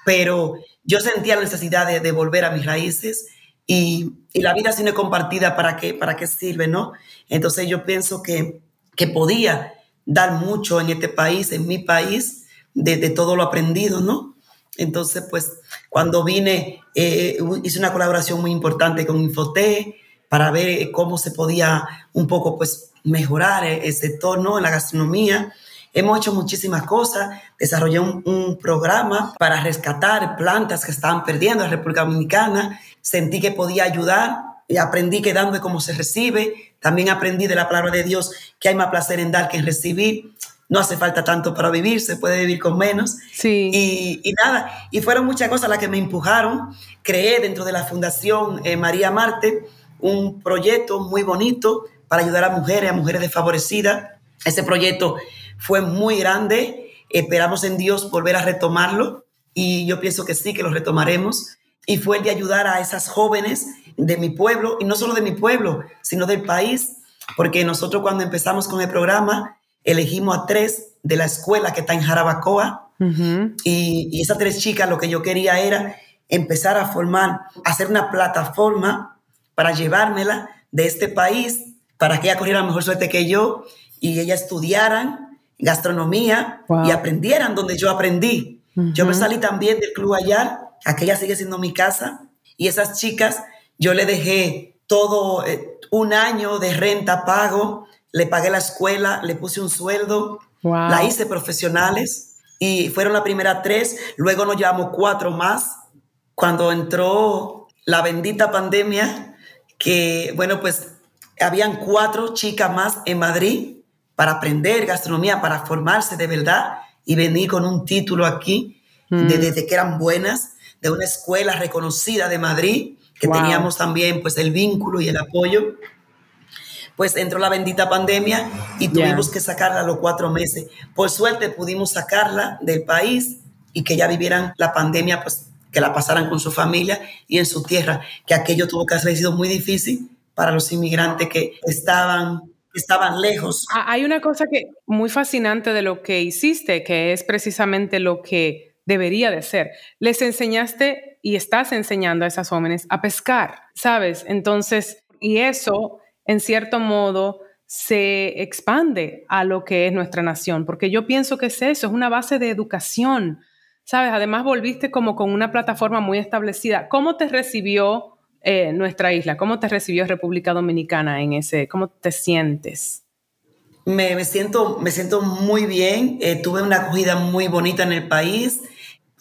[SPEAKER 2] pero yo sentía la necesidad de, de volver a mis raíces y, y, la vida sin compartida, ¿para qué, ¿para qué sirve, no? Entonces yo pienso que, que podía dar mucho en este país, en mi país, de, de todo lo aprendido, ¿no? Entonces, pues, cuando vine, eh, hice una colaboración muy importante con Infoté, para ver eh, cómo se podía un poco pues mejorar eh, el sector ¿no? en la gastronomía. Hemos hecho muchísimas cosas, desarrollé un, programa para rescatar plantas que estaban perdiendo en la República Dominicana, sentí que podía ayudar y aprendí que dando como se recibe, también aprendí de la palabra de Dios que hay más placer en dar que en recibir, no hace falta tanto para vivir, se puede vivir con menos.
[SPEAKER 1] Sí.
[SPEAKER 2] Y, nada, y fueron muchas cosas las que me empujaron, creé dentro de la Fundación eh, María Marte, un proyecto muy bonito para ayudar a mujeres, a mujeres desfavorecidas. Ese proyecto fue muy grande. Esperamos en Dios volver a retomarlo y yo pienso que sí, que lo retomaremos. Y fue el de ayudar a esas jóvenes de mi pueblo, y no solo de mi pueblo, sino del país, porque nosotros cuando empezamos con el programa elegimos a tres de la escuela que está en Jarabacoa y, y esas tres chicas lo que yo quería era empezar a formar, hacer una plataforma para llevármela de este país, para que ella corriera mejor suerte que yo y ella estudiaran gastronomía y aprendieran donde yo aprendí. Yo me salí también del Club Ayar, aquella sigue siendo mi casa, y esas chicas, yo le dejé todo eh, un año de renta pago, le pagué la escuela, le puse un sueldo, la hice profesionales y fueron la primera tres, luego nos llevamos cuatro más. Cuando entró la bendita pandemia, que bueno, pues habían cuatro chicas más en Madrid para aprender gastronomía, para formarse de verdad y venir con un título aquí, mm. desde que eran buenas, de una escuela reconocida de Madrid, que teníamos también pues el vínculo y el apoyo. Pues entró la bendita pandemia y tuvimos que sacarla a los cuatro meses. Por suerte pudimos sacarla del país y que ya vivieran la pandemia, pues que la pasaran con su familia y en su tierra, que aquello tuvo que haber sido muy difícil para los inmigrantes que estaban estaban lejos.
[SPEAKER 1] Ah, hay una cosa que muy fascinante de lo que hiciste, que es precisamente lo que debería de ser. Les enseñaste y estás enseñando a esas jóvenes a pescar, ¿sabes? Entonces, y eso, en cierto modo, se expande a lo que es nuestra nación, porque yo pienso que es eso, es una base de educación, ¿sabes? Además, volviste como con una plataforma muy establecida. ¿Cómo te recibió eh, nuestra isla. ¿Cómo te recibió República Dominicana en ese? ¿Cómo te sientes?
[SPEAKER 2] Me, me siento, me siento muy bien. Eh, tuve una acogida muy bonita en el país.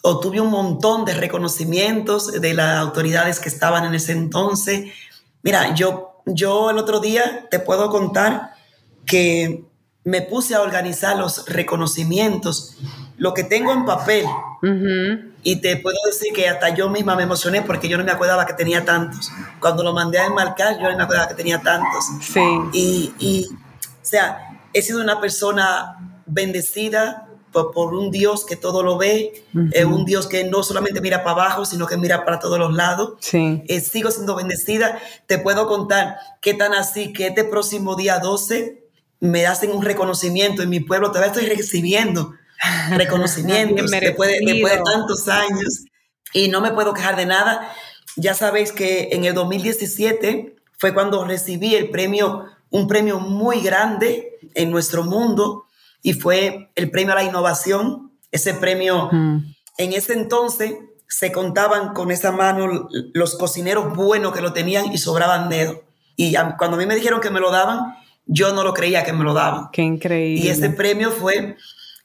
[SPEAKER 2] Obtuve un montón de reconocimientos de las autoridades que estaban en ese entonces. Mira, yo, yo el otro día te puedo contar que me puse a organizar los reconocimientos, lo que tengo en papel. Y te puedo decir que hasta yo misma me emocioné porque yo no me acordaba que tenía tantos. Cuando lo mandé a enmarcar, yo no me acordaba que tenía tantos.
[SPEAKER 1] Sí.
[SPEAKER 2] Y, y o sea, he sido una persona bendecida por, por un Dios que todo lo ve, es un Dios que no solamente mira para abajo, sino que mira para todos los lados.
[SPEAKER 1] Sí.
[SPEAKER 2] Eh, sigo siendo bendecida. Te puedo contar qué tan así que este próximo día 12 me hacen un reconocimiento en mi pueblo, todavía estoy recibiendo reconocimientos después, de, después de tantos años y no me puedo quejar de nada. Ya sabéis que en el 2017 fue cuando recibí el premio, un premio muy grande en nuestro mundo y fue el premio a la innovación. Ese premio, en ese entonces se contaban con esa mano los cocineros buenos que lo tenían y sobraban dedos. Y cuando a mí me dijeron que me lo daban, yo no lo creía que me lo daban.
[SPEAKER 1] Qué increíble.
[SPEAKER 2] Y ese premio fue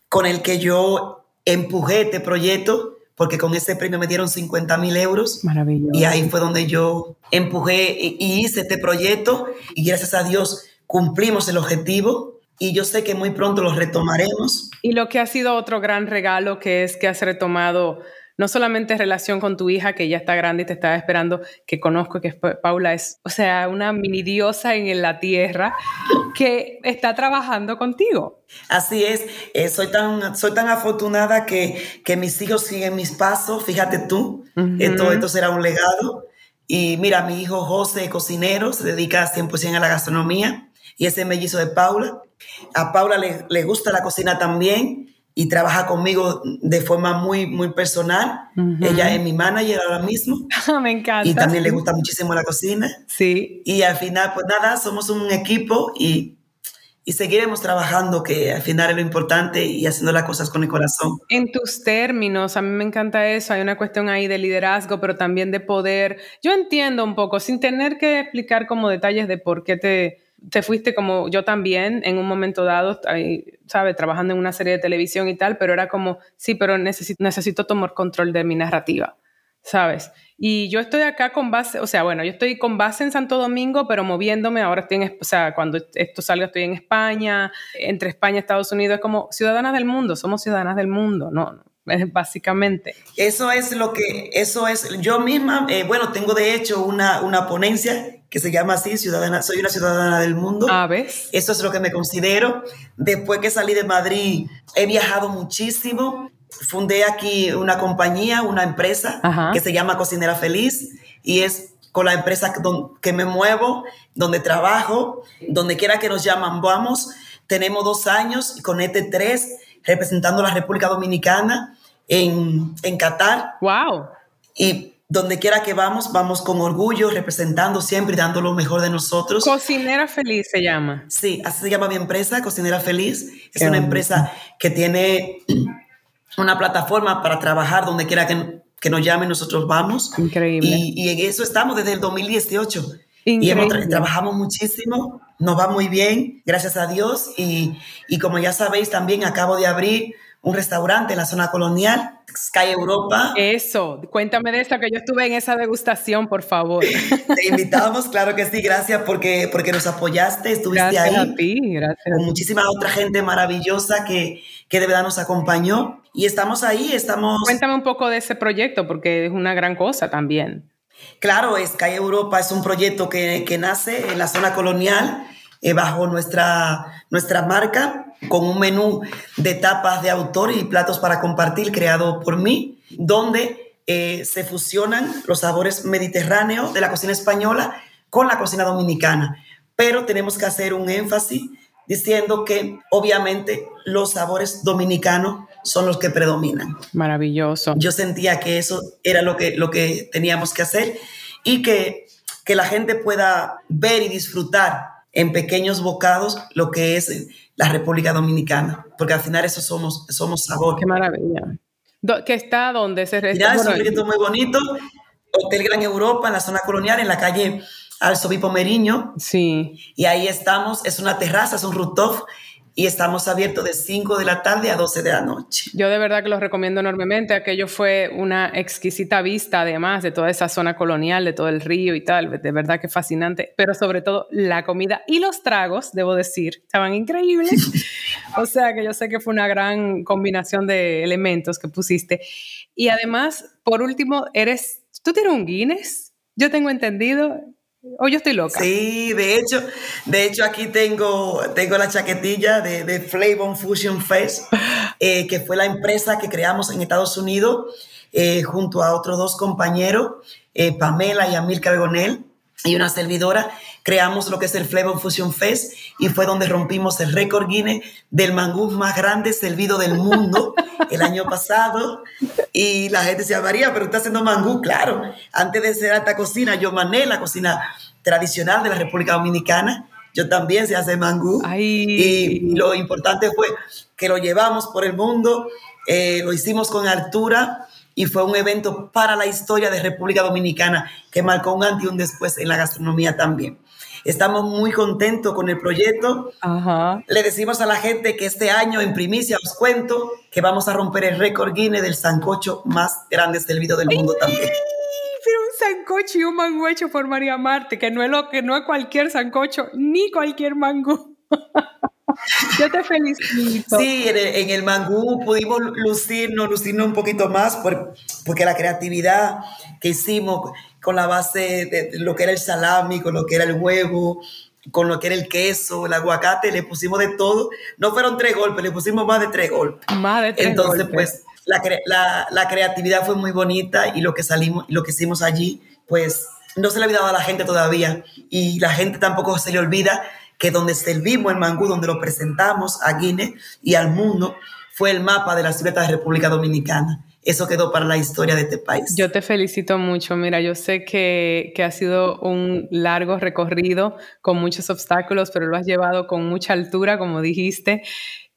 [SPEAKER 2] con el que yo empujé este proyecto, porque con ese premio me dieron 50 mil euros.
[SPEAKER 1] Maravilloso.
[SPEAKER 2] Y ahí fue donde yo empujé y hice este proyecto y gracias a Dios cumplimos el objetivo y yo sé que muy pronto lo retomaremos.
[SPEAKER 1] Y lo que ha sido otro gran regalo que es que has retomado no solamente relación con tu hija, que ya está grande y te estaba esperando, que conozco, que Paula es, o sea, una mini diosa en la tierra, que está trabajando contigo.
[SPEAKER 2] Así es, eh, soy, tan, soy tan afortunada que, que mis hijos siguen mis pasos, fíjate tú, todo esto será un legado. Y mira, mi hijo José, cocinero, se dedica 100% a la gastronomía y ese mellizo de Paula. A Paula le, le gusta la cocina también y trabaja conmigo de forma muy, muy personal. Ella es mi manager ahora mismo.
[SPEAKER 1] Me encanta.
[SPEAKER 2] Y también le gusta muchísimo la cocina.
[SPEAKER 1] Sí.
[SPEAKER 2] Y al final, pues nada, somos un equipo y, y seguiremos trabajando, que al final es lo importante y haciendo las cosas con el corazón.
[SPEAKER 1] En tus términos, a mí me encanta eso. Hay una cuestión ahí de liderazgo, pero también de poder. Yo entiendo un poco, sin tener que explicar como detalles de por qué te te fuiste como yo también en un momento dado, ¿sabes? Trabajando en una serie de televisión y tal, pero era como, sí, pero necesito, necesito tomar control de mi narrativa, ¿sabes? Y yo estoy acá con base, o sea, bueno, yo estoy con base en Santo Domingo, pero moviéndome, ahora estoy en, o sea, cuando esto salga estoy en España, entre España y Estados Unidos, es como ciudadanas del mundo, somos ciudadanas del mundo, no, básicamente.
[SPEAKER 2] Eso es lo que, eso es, yo misma, eh, bueno, tengo de hecho una, una ponencia que se llama así, ciudadana, soy una ciudadana del mundo.
[SPEAKER 1] Ah, ¿ves?
[SPEAKER 2] Eso es lo que me considero. Después que salí de Madrid, he viajado muchísimo. Fundé aquí una compañía, una empresa que se llama Cocinera Feliz y es con la empresa que me muevo, donde trabajo, donde quiera que nos llaman, vamos. Tenemos dos años y con este tres representando a la República Dominicana en, en Qatar.
[SPEAKER 1] ¡Wow!
[SPEAKER 2] y donde quiera que vamos, vamos con orgullo, representando siempre y dando lo mejor de nosotros.
[SPEAKER 1] Cocinera Feliz se llama.
[SPEAKER 2] Sí, así se llama mi empresa, Cocinera Feliz. Es una empresa que tiene una plataforma para trabajar donde quiera que, que nos llamen, nosotros vamos.
[SPEAKER 1] Increíble.
[SPEAKER 2] Y, en eso estamos desde el 2018. Increíble. Y trabajamos muchísimo, nos va muy bien, gracias a Dios. Y, y como ya sabéis, también acabo de abrir un restaurante en la zona colonial, Sky Europa.
[SPEAKER 1] Eso, cuéntame de eso, que yo estuve en esa degustación, por favor.
[SPEAKER 2] Te invitamos, claro que sí, gracias porque, porque nos apoyaste, estuviste
[SPEAKER 1] gracias
[SPEAKER 2] ahí.
[SPEAKER 1] A ti, gracias.
[SPEAKER 2] Con muchísima otra gente maravillosa que, que de verdad nos acompañó. Y estamos ahí, estamos...
[SPEAKER 1] Cuéntame un poco de ese proyecto, porque es una gran cosa también.
[SPEAKER 2] Claro, Sky Europa es un proyecto que, que nace en la zona colonial eh, bajo nuestra, nuestra marca con un menú de tapas de autor y platos para compartir creado por mí, donde eh, se fusionan los sabores mediterráneos de la cocina española con la cocina dominicana. Pero tenemos que hacer un énfasis diciendo que obviamente los sabores dominicanos son los que predominan.
[SPEAKER 1] Maravilloso.
[SPEAKER 2] Yo sentía que eso era lo que, lo que teníamos que hacer y que, que la gente pueda ver y disfrutar en pequeños bocados lo que es la República Dominicana, porque al final eso somos, somos sabor.
[SPEAKER 1] Qué maravilla. ¿Qué está donde se
[SPEAKER 2] resta? es un proyecto muy bonito, Hotel Gran Europa, en la zona colonial, en la calle Alsobipo Meriño.
[SPEAKER 1] Sí.
[SPEAKER 2] Y ahí estamos, es una terraza, es un rooftop, y estamos abiertos de 5 de la tarde a 12 de la noche.
[SPEAKER 1] Yo de verdad que los recomiendo enormemente. Aquello fue una exquisita vista, además de toda esa zona colonial, de todo el río y tal. De verdad que fascinante. Pero sobre todo la comida y los tragos, debo decir, estaban increíbles. o sea que yo sé que fue una gran combinación de elementos que pusiste. Y además, por último, eres. ¿Tú tienes un Guinness? Yo tengo entendido. ¿O yo estoy loca?
[SPEAKER 2] Sí, de hecho, de hecho aquí tengo, tengo la chaquetilla de, de Flavor Fusion Fest, eh, que fue la empresa que creamos en Estados Unidos eh, junto a otros dos compañeros, eh, Pamela y Amilcar Gonel, y una servidora, creamos lo que es el Flavor Fusion Fest y fue donde rompimos el récord Guinness del mangú más grande servido del mundo el año pasado. Y la gente decía, María, pero está haciendo mangú, claro. Antes de ser alta cocina, yo mané la cocina tradicional de la República Dominicana. Yo también sé hacer mangú. Y lo importante fue que lo llevamos por el mundo, eh, lo hicimos con altura y fue un evento para la historia de República Dominicana que marcó un antes y un después en la gastronomía también. Estamos muy contentos con el proyecto. Le decimos a la gente que este año en primicia os cuento que vamos a romper el récord Guinness del sancocho más grande servido del mundo también.
[SPEAKER 1] Pero un sancocho y un mango hecho por María Marte, que no es lo que no es cualquier sancocho ni cualquier mango. Yo te felicito.
[SPEAKER 2] Sí, en el, mangú pudimos lucirnos, lucirnos un poquito más porque la creatividad que hicimos con la base de lo que era el salami, con lo que era el huevo, con lo que era el queso, el aguacate, le pusimos de todo. No fueron tres golpes, le pusimos más de tres golpes.
[SPEAKER 1] Más de tres
[SPEAKER 2] Entonces, pues, la, la, creatividad fue muy bonita y lo que salimos, lo que hicimos allí, pues, no se le ha olvidado a la gente todavía. Y la gente tampoco se le olvida que donde servimos el mangú, donde lo presentamos a Guinea y al mundo, fue el mapa de la ciudad de República Dominicana. Eso quedó para la historia de este país.
[SPEAKER 1] Yo te felicito mucho. Mira, yo sé que, que ha sido un largo recorrido con muchos obstáculos, pero lo has llevado con mucha altura, como dijiste,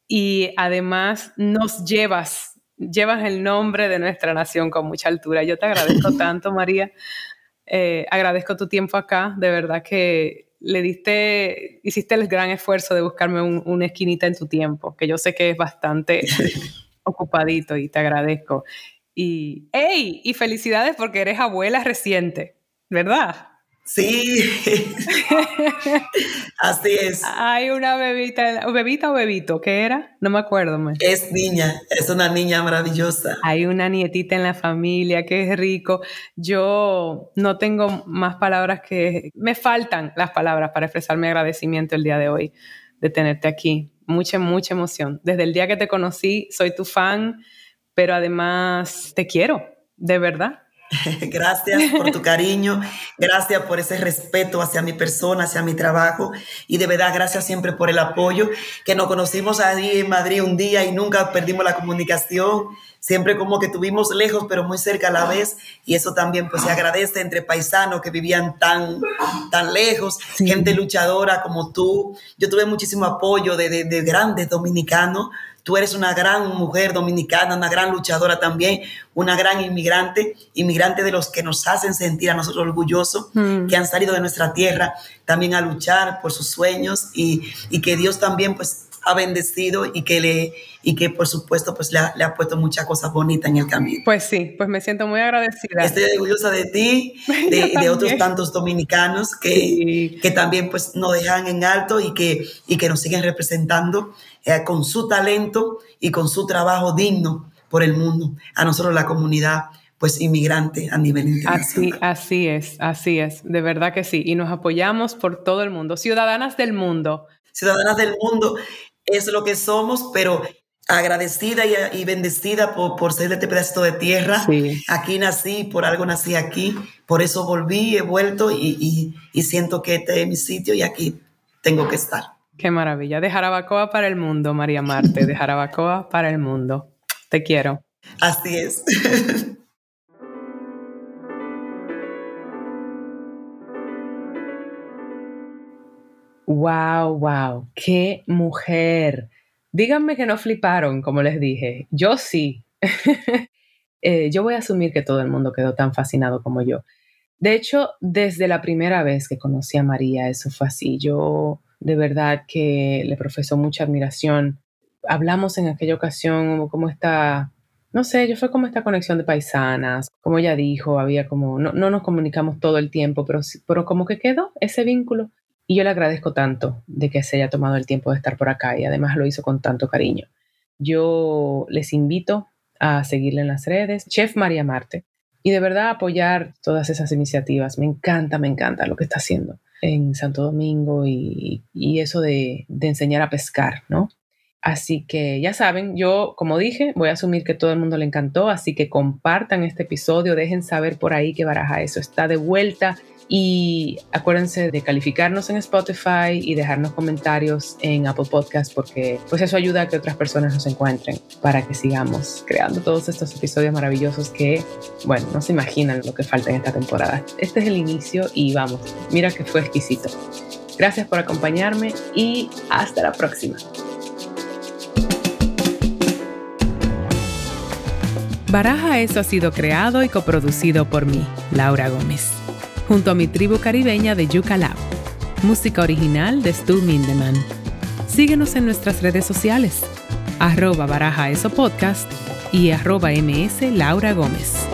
[SPEAKER 1] y además nos llevas, llevas el nombre de nuestra nación con mucha altura. Yo te agradezco tanto, María. Eh, agradezco tu tiempo acá, de verdad que le diste, hiciste el gran esfuerzo de buscarme una esquinita en tu tiempo, que yo sé que es bastante ocupadito y te agradezco. Y, hey, y felicidades porque eres abuela reciente, ¿verdad?
[SPEAKER 2] Sí, así es.
[SPEAKER 1] Hay una bebita, bebita o bebito, ¿qué era? No me acuerdo.
[SPEAKER 2] Es niña, es una niña maravillosa.
[SPEAKER 1] Hay una nietita en la familia, qué rico. Yo no tengo más palabras que... Me faltan las palabras para expresar mi agradecimiento el día de hoy de tenerte aquí. Mucha, mucha emoción. Desde el día que te conocí, soy tu fan, pero además te quiero, de verdad
[SPEAKER 2] Gracias por tu cariño, gracias por ese respeto hacia mi persona, hacia mi trabajo y de verdad gracias siempre por el apoyo, que nos conocimos ahí en Madrid un día y nunca perdimos la comunicación, siempre como que tuvimos lejos pero muy cerca a la vez y eso también pues se agradece entre paisanos que vivían tan, tan lejos, gente luchadora como tú. Yo tuve muchísimo apoyo de, de, de grandes dominicanos Tú eres una gran mujer dominicana, una gran luchadora también, una gran inmigrante, inmigrante de los que nos hacen sentir a nosotros orgullosos, mm. que han salido de nuestra tierra también a luchar por sus sueños y, y que Dios también pues ha bendecido y que le y que por supuesto pues le ha, puesto muchas cosas bonitas en el camino.
[SPEAKER 1] Pues sí, pues me siento muy agradecida.
[SPEAKER 2] Estoy orgullosa de ti, de, de otros tantos dominicanos que, que también pues nos dejan en alto y que, y que nos siguen representando eh, con su talento y con su trabajo digno por el mundo, a nosotros la comunidad pues inmigrante a nivel internacional.
[SPEAKER 1] Así, así es, así es, de verdad que sí, y nos apoyamos por todo el mundo, ciudadanas del mundo.
[SPEAKER 2] Ciudadanas del mundo es lo que somos, pero agradecida y, bendecida por, por, ser de este pedacito de tierra. Aquí nací, por algo nací aquí, por eso volví, he vuelto y, y siento que este es mi sitio y aquí tengo que estar.
[SPEAKER 1] Qué maravilla. De Jarabacoa para el mundo, María Marte. De Jarabacoa para el mundo. Te quiero.
[SPEAKER 2] Así es.
[SPEAKER 1] wow, wow. Qué mujer. Díganme que no fliparon, como les dije. Yo sí. Eh, yo voy a asumir que todo el mundo quedó tan fascinado como yo. De hecho, desde la primera vez que conocí a María, eso fue así. Yo de verdad que le profesó mucha admiración. Hablamos en aquella ocasión como esta, no sé, yo fue como esta conexión de paisanas, como ella dijo, había como, no, no nos comunicamos todo el tiempo, pero, pero como que quedó ese vínculo. Y yo le agradezco tanto de que se haya tomado el tiempo de estar por acá y además lo hizo con tanto cariño. Yo les invito a seguirle en las redes, Chef María Marte, y de verdad apoyar todas esas iniciativas. Me encanta, me encanta lo que está haciendo en Santo Domingo y, eso de, de, enseñar a pescar, ¿no? Así que ya saben, yo como dije, voy a asumir que todo el mundo le encantó, así que compartan este episodio, dejen saber por ahí que Baraja Eso está de vuelta y acuérdense de calificarnos en Spotify y dejarnos comentarios en Apple Podcast porque pues eso ayuda a que otras personas nos encuentren para que sigamos creando todos estos episodios maravillosos que, bueno, no se imaginan lo que falta en esta temporada. Este es el inicio y vamos, mira que fue exquisito. Gracias por acompañarme y hasta la próxima. Baraja Eso ha sido creado y coproducido por mí, Laura Gómez junto a mi tribu caribeña de Yuca Lab. Música original de Stu Mindeman. Síguenos en nuestras redes sociales, arroba baraja eso podcast y arroba ms Laura Gómez.